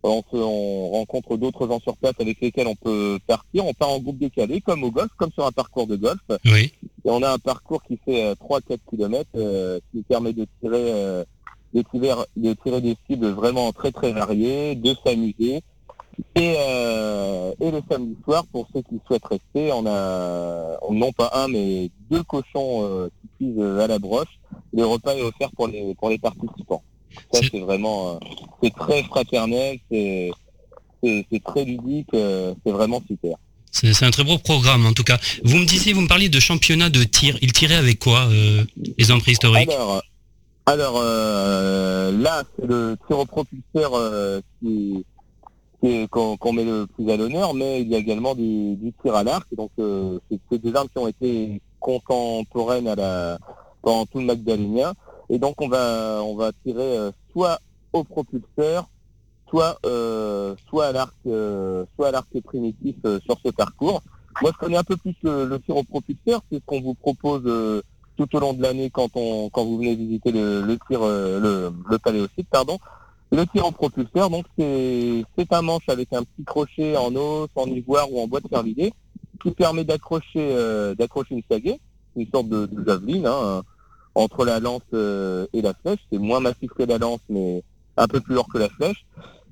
On, on, rencontre d'autres gens sur place avec lesquels on peut partir. On part en groupe décalé, comme au golf, comme sur un parcours de golf. Oui. Et on a un parcours qui fait 3-4 euh, km euh, qui permet de tirer, euh, de, tirer, de tirer des cibles vraiment très très variées, de s'amuser. Et, et le samedi soir, pour ceux qui souhaitent rester, on a non pas un mais deux cochons qui cuisent à la broche. Le repas est offert pour les pour les participants. Ça c'est vraiment c'est très fraternel, c'est c'est très ludique, c'est vraiment super. C'est un très beau programme en tout cas. Vous me disiez, vous me parliez de championnat de tir. Il tirait avec quoi euh, les hommes préhistoriques Alors, euh, là, c'est le tir au propulseur euh, qui, qu'on met le plus à l'honneur, mais il y a également du, tir à l'arc. Donc, c'est des armes qui ont été contemporaines à la, pendant tout le Magdalénien. Et donc, on va, on va tirer soit au propulseur, soit euh, soit à l'arc euh, soit à l'arc primitif euh, sur ce parcours. Moi, je connais un peu plus le, tir au propulseur, c'est ce qu'on vous propose tout au long de l'année quand on quand vous venez visiter le, le tir le, le paléosite, pardon. Le tir au propulseur, donc c'est un manche avec un petit crochet en os, en ivoire ou en bois de cervidé qui permet d'accrocher d'accrocher une sagaie, une sorte de, de javeline hein, entre la lance et la flèche. C'est moins massif que la lance, mais un peu plus lourd que la flèche.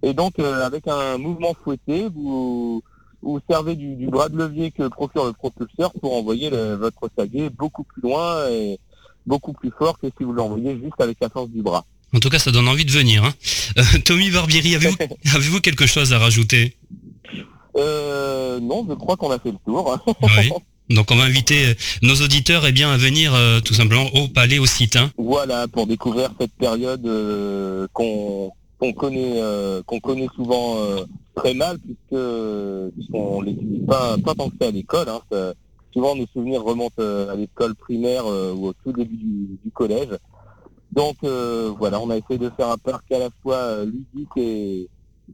Et donc, euh, avec un mouvement fouetté, vous, vous servez du, bras de levier que procure le propulseur pour envoyer votre saguet beaucoup plus loin et beaucoup plus fort que si vous l'envoyez juste avec la force du bras. En tout cas, ça donne envie de venir. Hein. Euh, Tommy Barbieri, [laughs] avez-vous quelque chose à rajouter? Euh, Non, je crois qu'on a fait le tour. oui. [laughs] Donc on va inviter nos auditeurs eh bien, à venir tout simplement au palais au site. Hein. Voilà, pour découvrir cette période qu'on connaît euh, qu'on connaît souvent euh, très mal puisque puisqu'on l'étudie pas pas tant que ça à l'école. Hein, souvent nos souvenirs remontent euh, à l'école primaire ou au tout début du, collège. Donc voilà, on a essayé de faire un parc à la fois ludique et,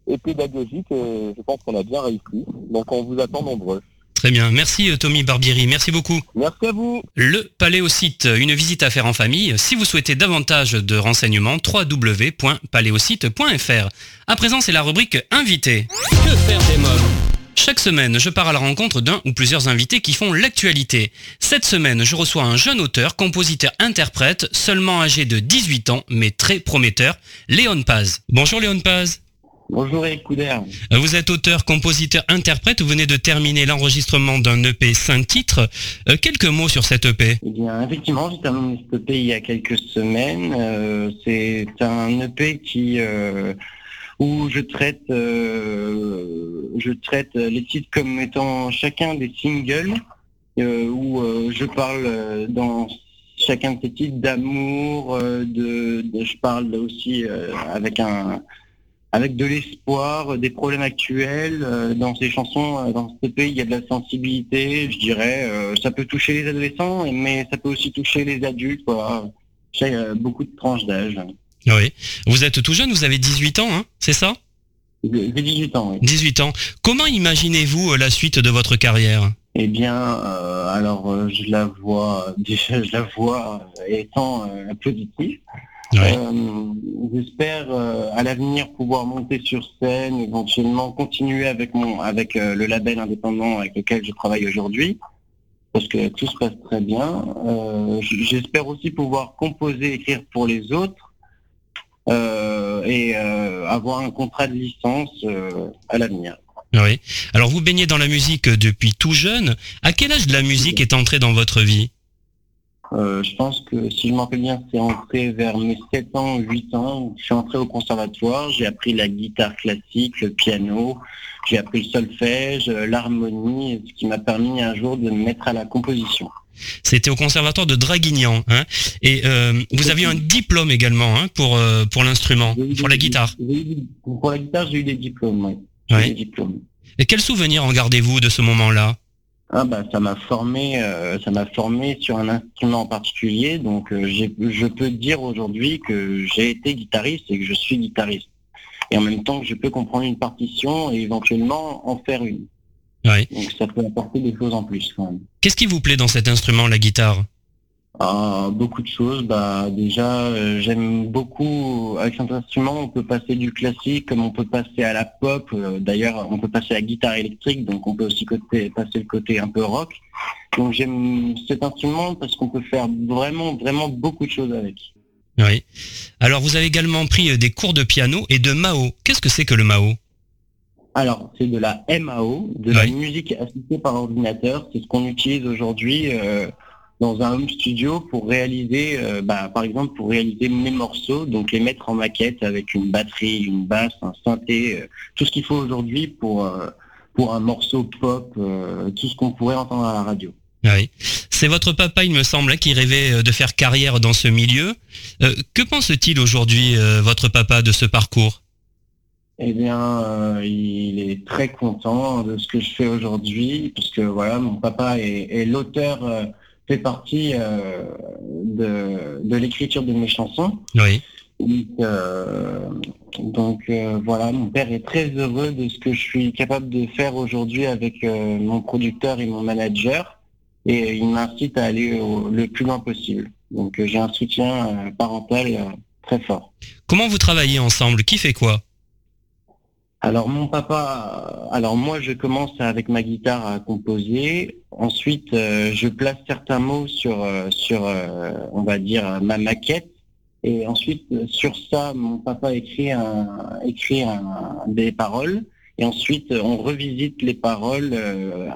et pédagogique et je pense qu'on a bien réussi. Donc on vous attend nombreux. Très bien. Merci euh, Tommy Barbieri. Merci beaucoup. Merci à vous. Le Paléosite, une visite à faire en famille. Si vous souhaitez davantage de renseignements, www.paléosite.fr. À présent, c'est la rubrique Invité. Que faire des mômes chaque semaine, je pars à la rencontre d'un ou plusieurs invités qui font l'actualité. Cette semaine, je reçois un jeune auteur, compositeur, interprète, seulement âgé de 18 ans, mais très prometteur, Léon Paz. Bonjour Léon Paz. Bonjour Eric Couder. Vous êtes auteur, compositeur, interprète. Vous venez de terminer l'enregistrement d'un EP 5 titres. Euh, quelques mots sur cet EP Eh bien, effectivement, j'ai terminé cet EP il y a quelques semaines. Euh, c'est un EP qui euh, où je traite je traite les titres comme étant chacun des singles où je parle dans chacun de ces titres d'amour, de, je parle aussi avec un avec de l'espoir, des problèmes actuels. dans ces chansons, dans ce pays, il y a de la sensibilité, je dirais. ça peut toucher les adolescents, mais ça peut aussi toucher les adultes. Quoi. J'ai beaucoup de tranches d'âge. Oui. Vous êtes tout jeune, vous avez 18 ans, hein, c'est ça? J'ai 18 ans, oui. 18 ans. Comment imaginez-vous la suite de votre carrière? Eh bien, euh, alors euh, je la vois [laughs] déjà, je la vois étant euh, positive. J'espère à l'avenir pouvoir monter sur scène, éventuellement continuer avec mon avec le label indépendant avec lequel je travaille aujourd'hui, parce que tout se passe très bien. J'espère aussi pouvoir composer, écrire pour les autres. Et avoir un contrat de licence à l'avenir. Oui. Alors vous baignez dans la musique depuis tout jeune. À quel âge de la musique est entrée dans votre vie? Euh, je pense que si je m'en rappelle bien, c'est entré vers mes 7 ans, 8 ans. Je suis entré au conservatoire, j'ai appris la guitare classique, le piano, j'ai appris le solfège, l'harmonie, ce qui m'a permis un jour de me mettre à la composition. C'était au conservatoire de Draguignan, hein Et euh, vous aviez un diplôme également hein, pour euh, pour l'instrument, pour la guitare. Pour la guitare, j'ai eu des diplômes. Oui. Et quel souvenir en gardez-vous de ce moment-là? Ah bah ça m'a formé, euh, ça m'a formé sur un instrument en particulier. Donc euh, je peux dire aujourd'hui que j'ai été guitariste et que je suis guitariste. Et en même temps que je peux comprendre une partition et éventuellement en faire une. Donc ça peut apporter des choses en plus Qu'est-ce qui vous plaît dans cet instrument, la guitare? Ah, beaucoup de choses. Bah, déjà, euh, j'aime beaucoup avec cet instrument. On peut passer du classique, comme on peut passer à la pop. Euh, d'ailleurs, on peut passer à la guitare électrique, donc on peut aussi côté, passer le côté un peu rock. Donc j'aime cet instrument parce qu'on peut faire vraiment, vraiment beaucoup de choses avec. Oui. Alors, vous avez également pris euh, des cours de piano et de Mao. Qu'est-ce que c'est que le Mao? Alors, c'est de la MAO, de la musique assistée par ordinateur. C'est ce qu'on utilise aujourd'hui dans un home studio pour réaliser, euh, bah, par exemple, pour réaliser mes morceaux, donc les mettre en maquette avec une batterie, une basse, un synthé, euh, tout ce qu'il faut aujourd'hui pour, euh, pour un morceau pop, tout ce qu'on pourrait entendre à la radio. Oui. C'est votre papa, il me semble, qui rêvait de faire carrière dans ce milieu. que pense-t-il aujourd'hui, votre papa, de ce parcours? Eh bien, il est très content de ce que je fais aujourd'hui, parce que voilà, mon papa est l'auteur fait partie euh, de, l'écriture de mes chansons. Oui. Donc, euh, euh, voilà, mon père est très heureux de ce que je suis capable de faire aujourd'hui avec mon producteur et mon manager. Et il m'incite à aller le plus loin possible. Donc j'ai un soutien parental très fort. Comment vous travaillez ensemble? Qui fait quoi? Alors mon papa, alors moi je commence avec ma guitare à composer. Ensuite, euh, je place certains mots sur euh, sur euh, on va dire ma maquette. Et ensuite sur ça, mon papa écrit écrit des paroles. Et ensuite, on revisite les paroles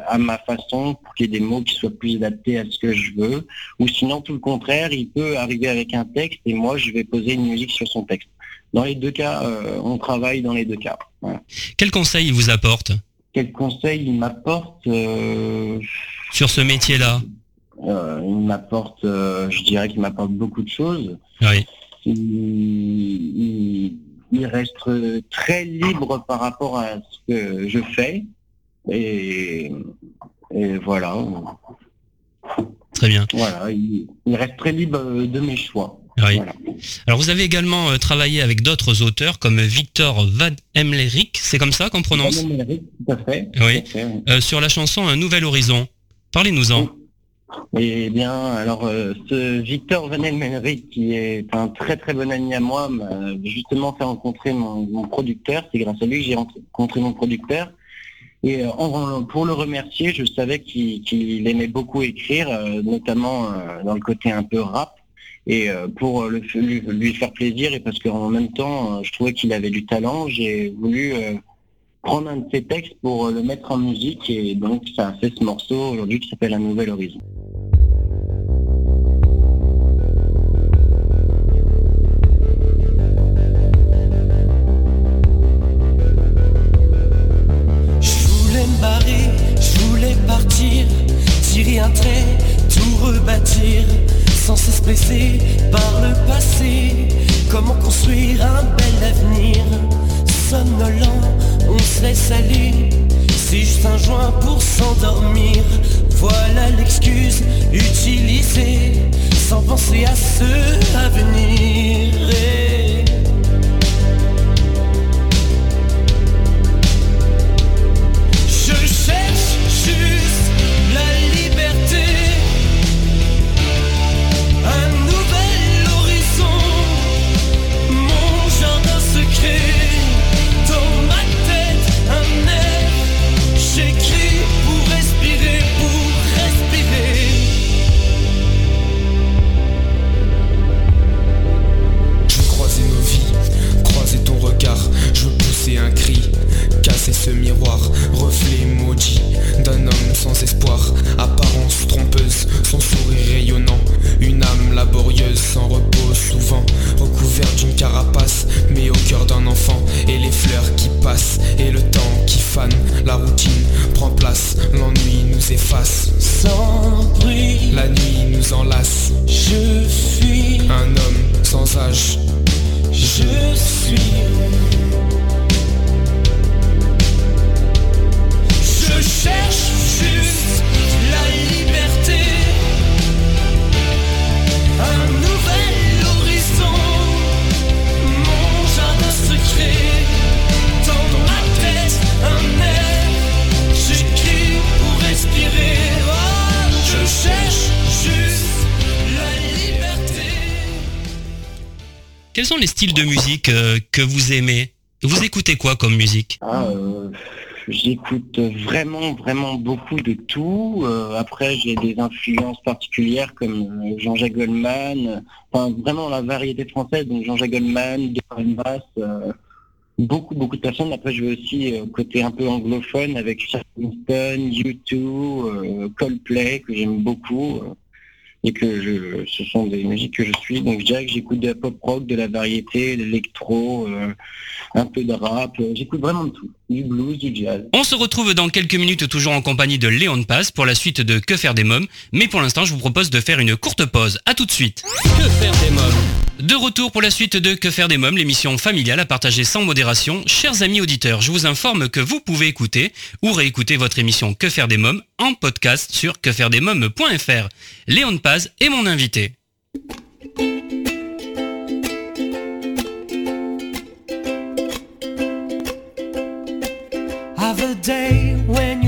à ma façon pour qu'il y ait des mots qui soient plus adaptés à ce que je veux. Ou sinon, tout le contraire, il peut arriver avec un texte et moi, je vais poser une musique sur son texte. Dans les deux cas, euh, on travaille dans les deux cas. Quel conseil il vous apporte? Quel conseil il m'apporte euh, Sur ce métier-là? Euh, Il m'apporte, je dirais qu'il m'apporte beaucoup de choses. Oui. Il, reste très libre par rapport à ce que je fais. Et, voilà. Très bien. Voilà, il reste très libre de mes choix. Alors vous avez également euh, travaillé avec d'autres auteurs comme Victor Van Emlerich, c'est comme ça qu'on prononce? Tout à fait. Oui. Euh, sur la chanson Un Nouvel Horizon. Parlez-nous-en. Eh bien, alors euh, ce Victor Van Emlerich, qui est un très très bon ami à moi, m'a justement fait rencontrer mon, producteur. C'est grâce à lui que j'ai rencontré mon producteur. Et pour le remercier, je savais qu'il aimait beaucoup écrire, notamment dans le côté un peu rap. Et euh, pour euh, lui, faire plaisir et parce qu'en même temps, euh, je trouvais qu'il avait du talent, j'ai voulu prendre un de ses textes pour le mettre en musique et donc ça a fait ce morceau aujourd'hui qui s'appelle Un Nouvel Horizon. Sans s'expresser par le passé. Comment construire un bel avenir somnolent, on se laisse aller. C'est juste un joint pour s'endormir. Voilà l'excuse utilisée sans penser à ce à venir. d'un homme sans espoir, apparence trompeuse, son sourire rayonnant, une âme laborieuse sans repos souvent, recouverte d'une carapace, mais au cœur d'un enfant, et les fleurs qui passent, et le temps qui fane, la routine prend place, l'ennui nous efface. De musique euh, que vous aimez? Vous écoutez quoi comme musique? Ah, euh, J'écoute vraiment, vraiment beaucoup de tout. Euh, après, j'ai des influences particulières comme Jean-Jacques Goldman, enfin vraiment la variété française, donc Jean-Jacques Goldman, Bass, beaucoup, beaucoup de personnes. Après, je vais aussi côté un peu anglophone avec Charles Winston, U2, Coldplay, que j'aime beaucoup et que je, ce sont des musiques que je suis. Donc je dirais que j'écoute de la pop rock, de la variété, de l'électro, euh, un peu de rap. J'écoute vraiment de tout, du blues, du jazz. On se retrouve dans quelques minutes toujours en compagnie de Léon Paz pour la suite de Que faire des mômes. Mais pour l'instant, je vous propose de faire une courte pause. À tout de suite. Que faire des mômes? De retour pour la suite de Que faire des mômes, l'émission familiale à partager sans modération. Chers amis auditeurs, je vous informe que vous pouvez écouter ou réécouter votre émission Que faire des mômes en podcast sur quefairedesmômes.fr. Léon Paz est mon invité. day when you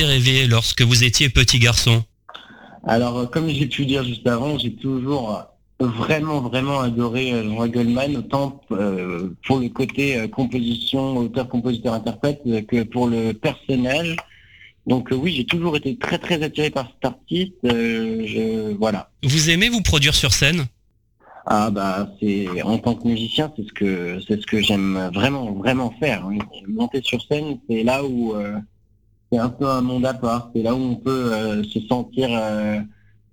faisait rêver lorsque vous étiez petit garçon Alors, euh, comme j'ai pu dire juste avant, j'ai toujours euh, vraiment, vraiment adoré euh, Jean Goldman, autant pour le côté composition, auteur, compositeur, interprète, que pour le personnage. Donc oui, j'ai toujours été très, très attiré par cet artiste. euh, je, voilà. Vous aimez vous produire sur scène? Ah bah c'est en tant que musicien, c'est ce que c'est ce que j'aime vraiment, vraiment faire. oui. Monter sur scène, c'est là où euh, c'est un peu un monde à part. C'est là où on peut euh, se sentir euh,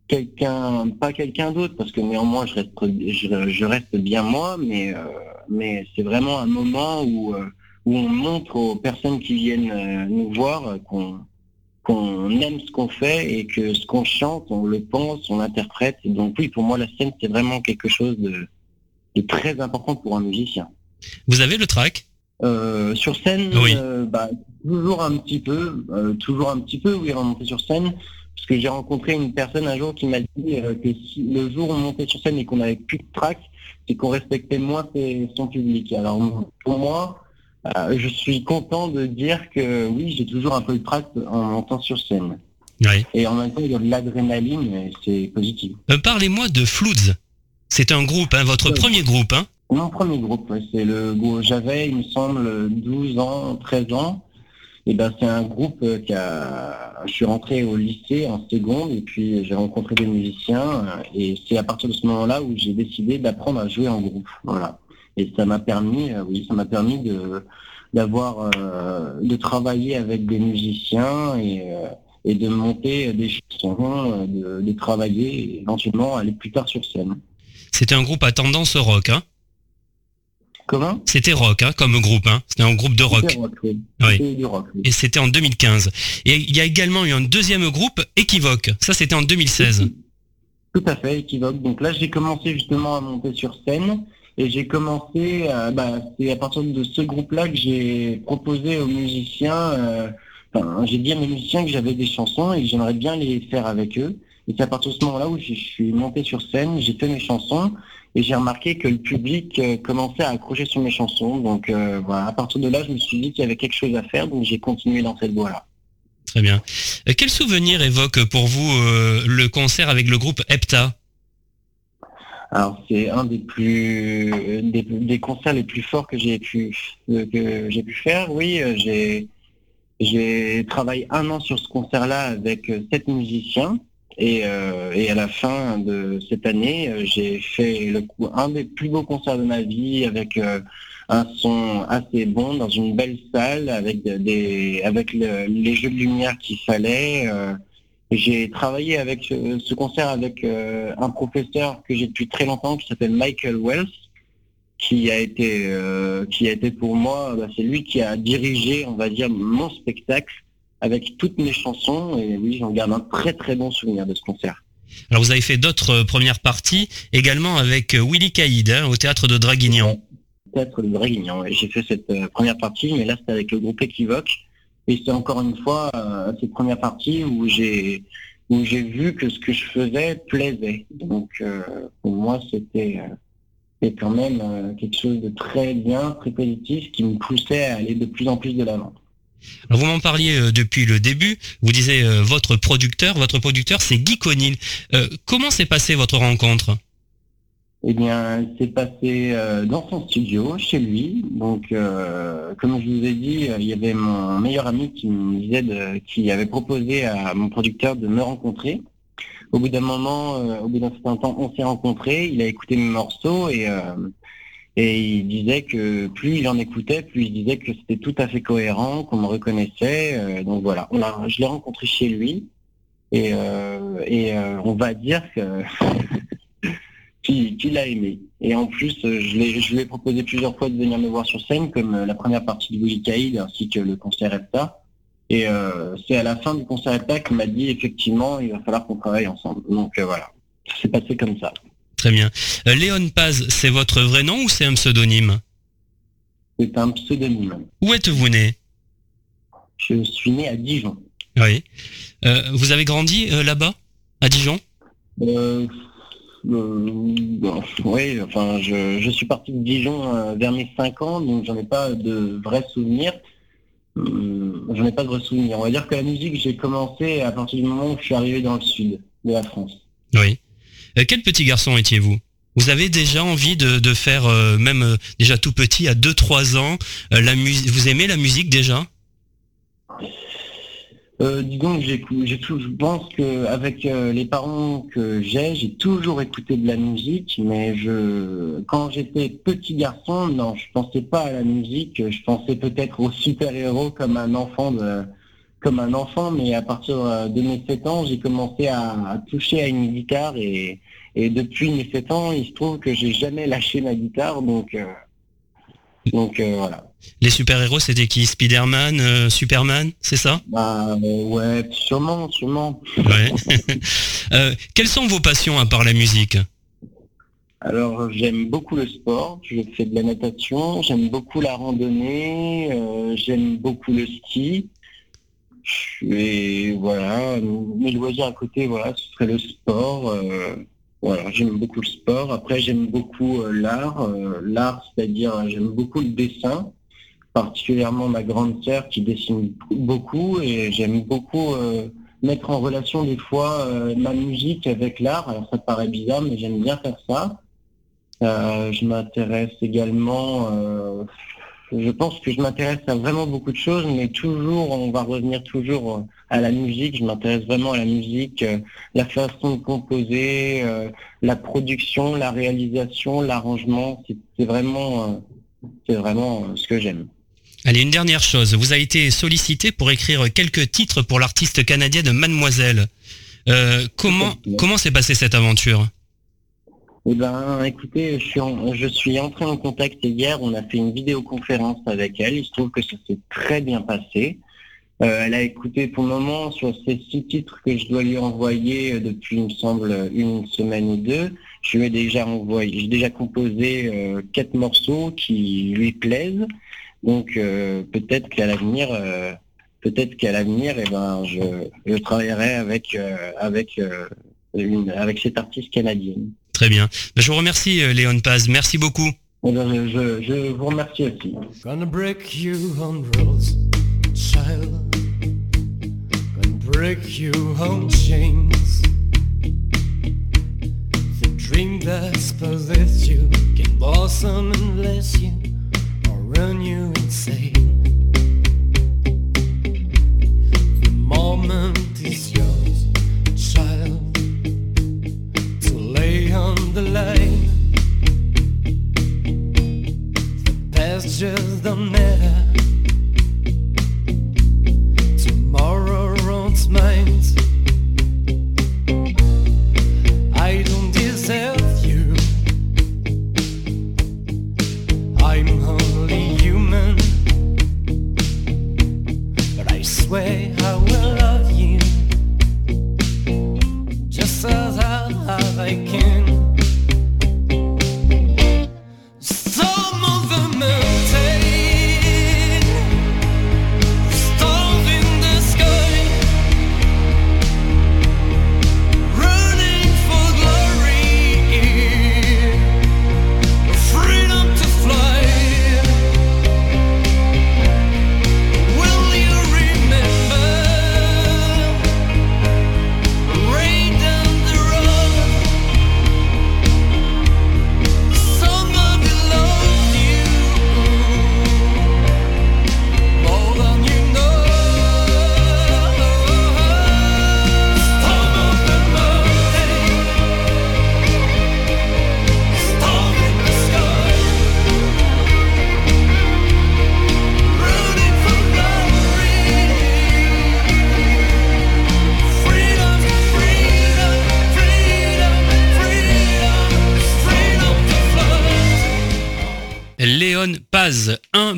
quelqu'un, pas quelqu'un d'autre, parce que néanmoins je reste, je, je reste bien moi, mais euh, mais c'est vraiment un moment où euh, où on montre aux personnes qui viennent euh, nous voir euh, qu'on qu'on aime ce qu'on fait et que ce qu'on chante, on le pense, on l'interprète. Donc oui, pour moi la scène c'est vraiment quelque chose de, de très important pour un musicien. Vous avez le track? Euh, sur scène, Oui. euh, bah, toujours un petit peu, euh, toujours un petit peu, oui, remonter sur scène, parce que j'ai rencontré une personne un jour qui m'a dit euh, que si le jour où on montait sur scène et qu'on avait plus de track, c'est qu'on respectait moins ses- son public. Alors pour moi, je suis content de dire que oui, j'ai toujours un peu de track en montant sur scène. Oui. Et en même temps, il y a de l'adrénaline c'est positif. Euh, Parlez-moi de Floods. C'est un groupe, hein, votre premier groupe. Hein Mon premier groupe, c'est le groupe. J'avais, il me semble, 12 ans, 13 ans. Et ben, c'est un groupe euh, qui a. Je suis rentré au lycée en seconde et puis j'ai rencontré des musiciens euh, et c'est à partir de ce moment-là où j'ai décidé d'apprendre à jouer en groupe. Voilà. Et ça m'a permis, euh, oui, ça m'a permis de d'avoir, euh, de travailler avec des musiciens et euh, et de monter des chansons, de, de travailler et éventuellement aller plus tard sur scène. C'était un groupe à tendance rock. Hein? Comment C'était rock hein, comme groupe. Hein C'était un groupe de rock. C'était rock, oui. Oui. C'était du rock, oui. Et c'était en 2015. Et il y a également eu un deuxième groupe, Équivoque. Ça, c'était en 2016. Tout à fait, équivoque. Donc là, j'ai commencé justement à monter sur scène et j'ai commencé, à- bah, c'est à partir de ce groupe-là que j'ai proposé aux musiciens, euh, enfin, j'ai dit à mes musiciens que j'avais des chansons et que j'aimerais bien les faire avec eux. Et c'est à partir de ce moment-là où je suis monté sur scène, j'ai fait mes chansons et j'ai remarqué que le public euh, commençait à accrocher sur mes chansons. Donc euh, voilà, à partir de là, je me suis dit qu'il y avait quelque chose à faire, donc j'ai continué dans cette voie-là. Très bien. Euh, Quel souvenir évoque pour vous euh, le concert avec le groupe Hepta? Alors c'est un des plus des, des concerts les plus forts que j'ai pu que j'ai pu faire. Oui, j'ai j'ai travaillé un an sur ce concert-là avec sept musiciens et, euh, et à la fin de cette année, euh, j'ai fait un des plus beaux concerts de ma vie avec euh, un son assez bon dans une belle salle avec des avec le- les jeux de lumière qu'il fallait. j'ai travaillé avec ce, ce concert avec un professeur que j'ai depuis très longtemps qui s'appelle Michael Wells, qui a été qui a été pour moi, bah, c'est lui qui a dirigé, on va dire, mon spectacle avec toutes mes chansons et oui, j'en garde un très très bon souvenir de ce concert. Alors vous avez fait d'autres euh, premières parties, également avec euh, Willy Caïd hein, au théâtre de Draguignan. Peut-être le Draguignan. ouais. J'ai fait cette euh, première partie, mais là c'était avec le groupe Equivoque. Et c'est encore une fois euh, cette première partie où j'ai où j'ai vu que ce que je faisais plaisait. Donc euh, pour moi c'était euh, quand même quelque chose de très bien, très positif, qui me poussait à aller de plus en plus de l'avant. Vous m'en parliez euh, depuis le début, vous disiez euh, votre producteur, votre producteur c'est Guy Conil. Euh, comment s'est passée votre rencontre? Eh bien, c'est passé dans son studio, chez lui. Donc, comme je vous ai dit, il y avait mon meilleur ami qui me disait de, qui avait proposé à mon producteur de me rencontrer. Au bout d'un moment, au bout d'un certain temps, on s'est rencontrés. Il a écouté mes morceaux et et il disait que plus il en écoutait, plus il disait que c'était tout à fait cohérent, qu'on me reconnaissait. Euh, donc voilà, a, je l'ai rencontré chez lui et, euh, euh, on va dire que [laughs] qui, qui l'a aimé. Et en plus, je lui ai proposé plusieurs fois de venir me voir sur scène, comme la première partie de Willy Caïd ainsi que le concert EPTA. Et c'est à la fin du concert EPTA qu'il m'a dit effectivement, il va falloir qu'on travaille ensemble. Donc euh, voilà, c'est passé comme ça. Très bien. Euh, Léon Paz, c'est votre vrai nom ou c'est un pseudonyme C'est un pseudonyme. Où êtes-vous né Je suis né à Dijon. Oui. Euh, vous avez grandi euh, là-bas, à Dijon bon, oui, enfin, je, je suis parti de Dijon vers mes 5 ans, donc j'en ai pas de vrais souvenirs. J'en ai pas de vrais souvenirs. On va dire que la musique, j'ai commencé à partir du moment où je suis arrivé dans le sud de la France. Oui. Euh, quel petit garçon étiez-vous? Vous avez déjà envie de, faire, euh, même euh, déjà tout petit, à 2-3 ans, la. Vous aimez la musique déjà? Dis donc, je pense que avec euh, les parents que j'ai, j'ai toujours écouté de la musique, mais je, quand j'étais petit garçon, non, je pensais pas à la musique. Je pensais peut-être aux super-héros comme un enfant de, comme un enfant, mais à partir euh, de mes 7 ans, j'ai commencé à, à toucher à une guitare et, et depuis mes 7 ans, il se trouve que j'ai jamais lâché ma guitare, donc, euh, donc euh, voilà. Les super-héros, c'était qui? Spider-Man, euh, Superman, c'est ça? Bah ouais, sûrement, sûrement. Ouais. [laughs] Quelles sont vos passions à part la musique? Alors j'aime beaucoup le sport, je fais de la natation, j'aime beaucoup la randonnée, j'aime beaucoup le ski. Et voilà, mes loisirs à côté, voilà, ce serait le sport. euh, voilà, j'aime beaucoup le sport. Après j'aime beaucoup euh, l'art, euh, l'art, c'est-à-dire j'aime beaucoup le dessin, particulièrement ma grande sœur qui dessine beaucoup et j'aime beaucoup mettre en relation des fois ma musique avec l'art. Alors ça paraît bizarre, mais j'aime bien faire ça. Je m'intéresse également, je pense que je m'intéresse à vraiment beaucoup de choses, mais toujours, on va revenir toujours euh, à la musique. Je m'intéresse vraiment à la musique, euh, la façon de composer, euh, la production, la réalisation, l'arrangement. C'est vraiment, c'est vraiment ce que j'aime. Allez, une dernière chose. Vous avez été sollicité pour écrire quelques titres pour l'artiste canadienne Mademoiselle. Euh, comment comment s'est passée cette aventure? Eh ben, écoutez, je suis, en- entré en contact hier. On a fait une vidéoconférence avec elle. Il se trouve que ça s'est très bien passé. Euh, elle a écouté pour le moment sur ces six titres que je dois lui envoyer euh, depuis, il me semble, une semaine ou deux. Je lui ai déjà envoyé, j'ai déjà composé euh, quatre morceaux qui lui plaisent. Donc peut-être qu'à l'avenir, peut-être qu'à l'avenir, eh ben, je, travaillerai avec avec cette artiste canadienne. Très bien. Ben, Je vous remercie, euh, Léon Paz. Merci beaucoup. Eh ben, je, je, je vous remercie aussi. Gonna break you on rules, child. Gonna break you on chains. The dream that possess you can blossom unless you or run you insane. The moment is yours, on the line. past just don't matter. Tomorrow runs minds. I don't deserve you. I'm only human. But I swear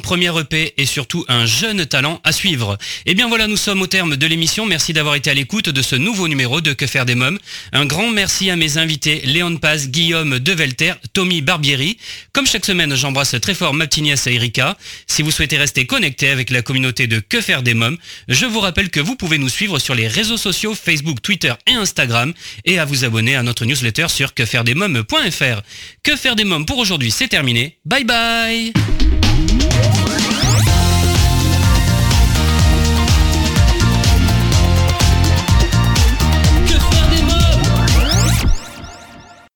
premier EP et surtout un jeune talent à suivre. Et eh bien voilà, nous sommes au terme de l'émission. Merci d'avoir été à l'écoute de ce nouveau numéro de Que faire des mômes. Un grand merci à mes invités Léon Paz, Guillaume Develter, Tommy Barbieri. Comme chaque semaine, j'embrasse très fort ma petite nièce Erika. Si vous souhaitez rester connecté avec la communauté de Que faire des mômes, je vous rappelle que vous pouvez nous suivre sur les réseaux sociaux Facebook, Twitter et Instagram et à vous abonner à notre newsletter sur quefairedesmômes.fr. Que faire des mômes pour aujourd'hui, c'est terminé. Bye bye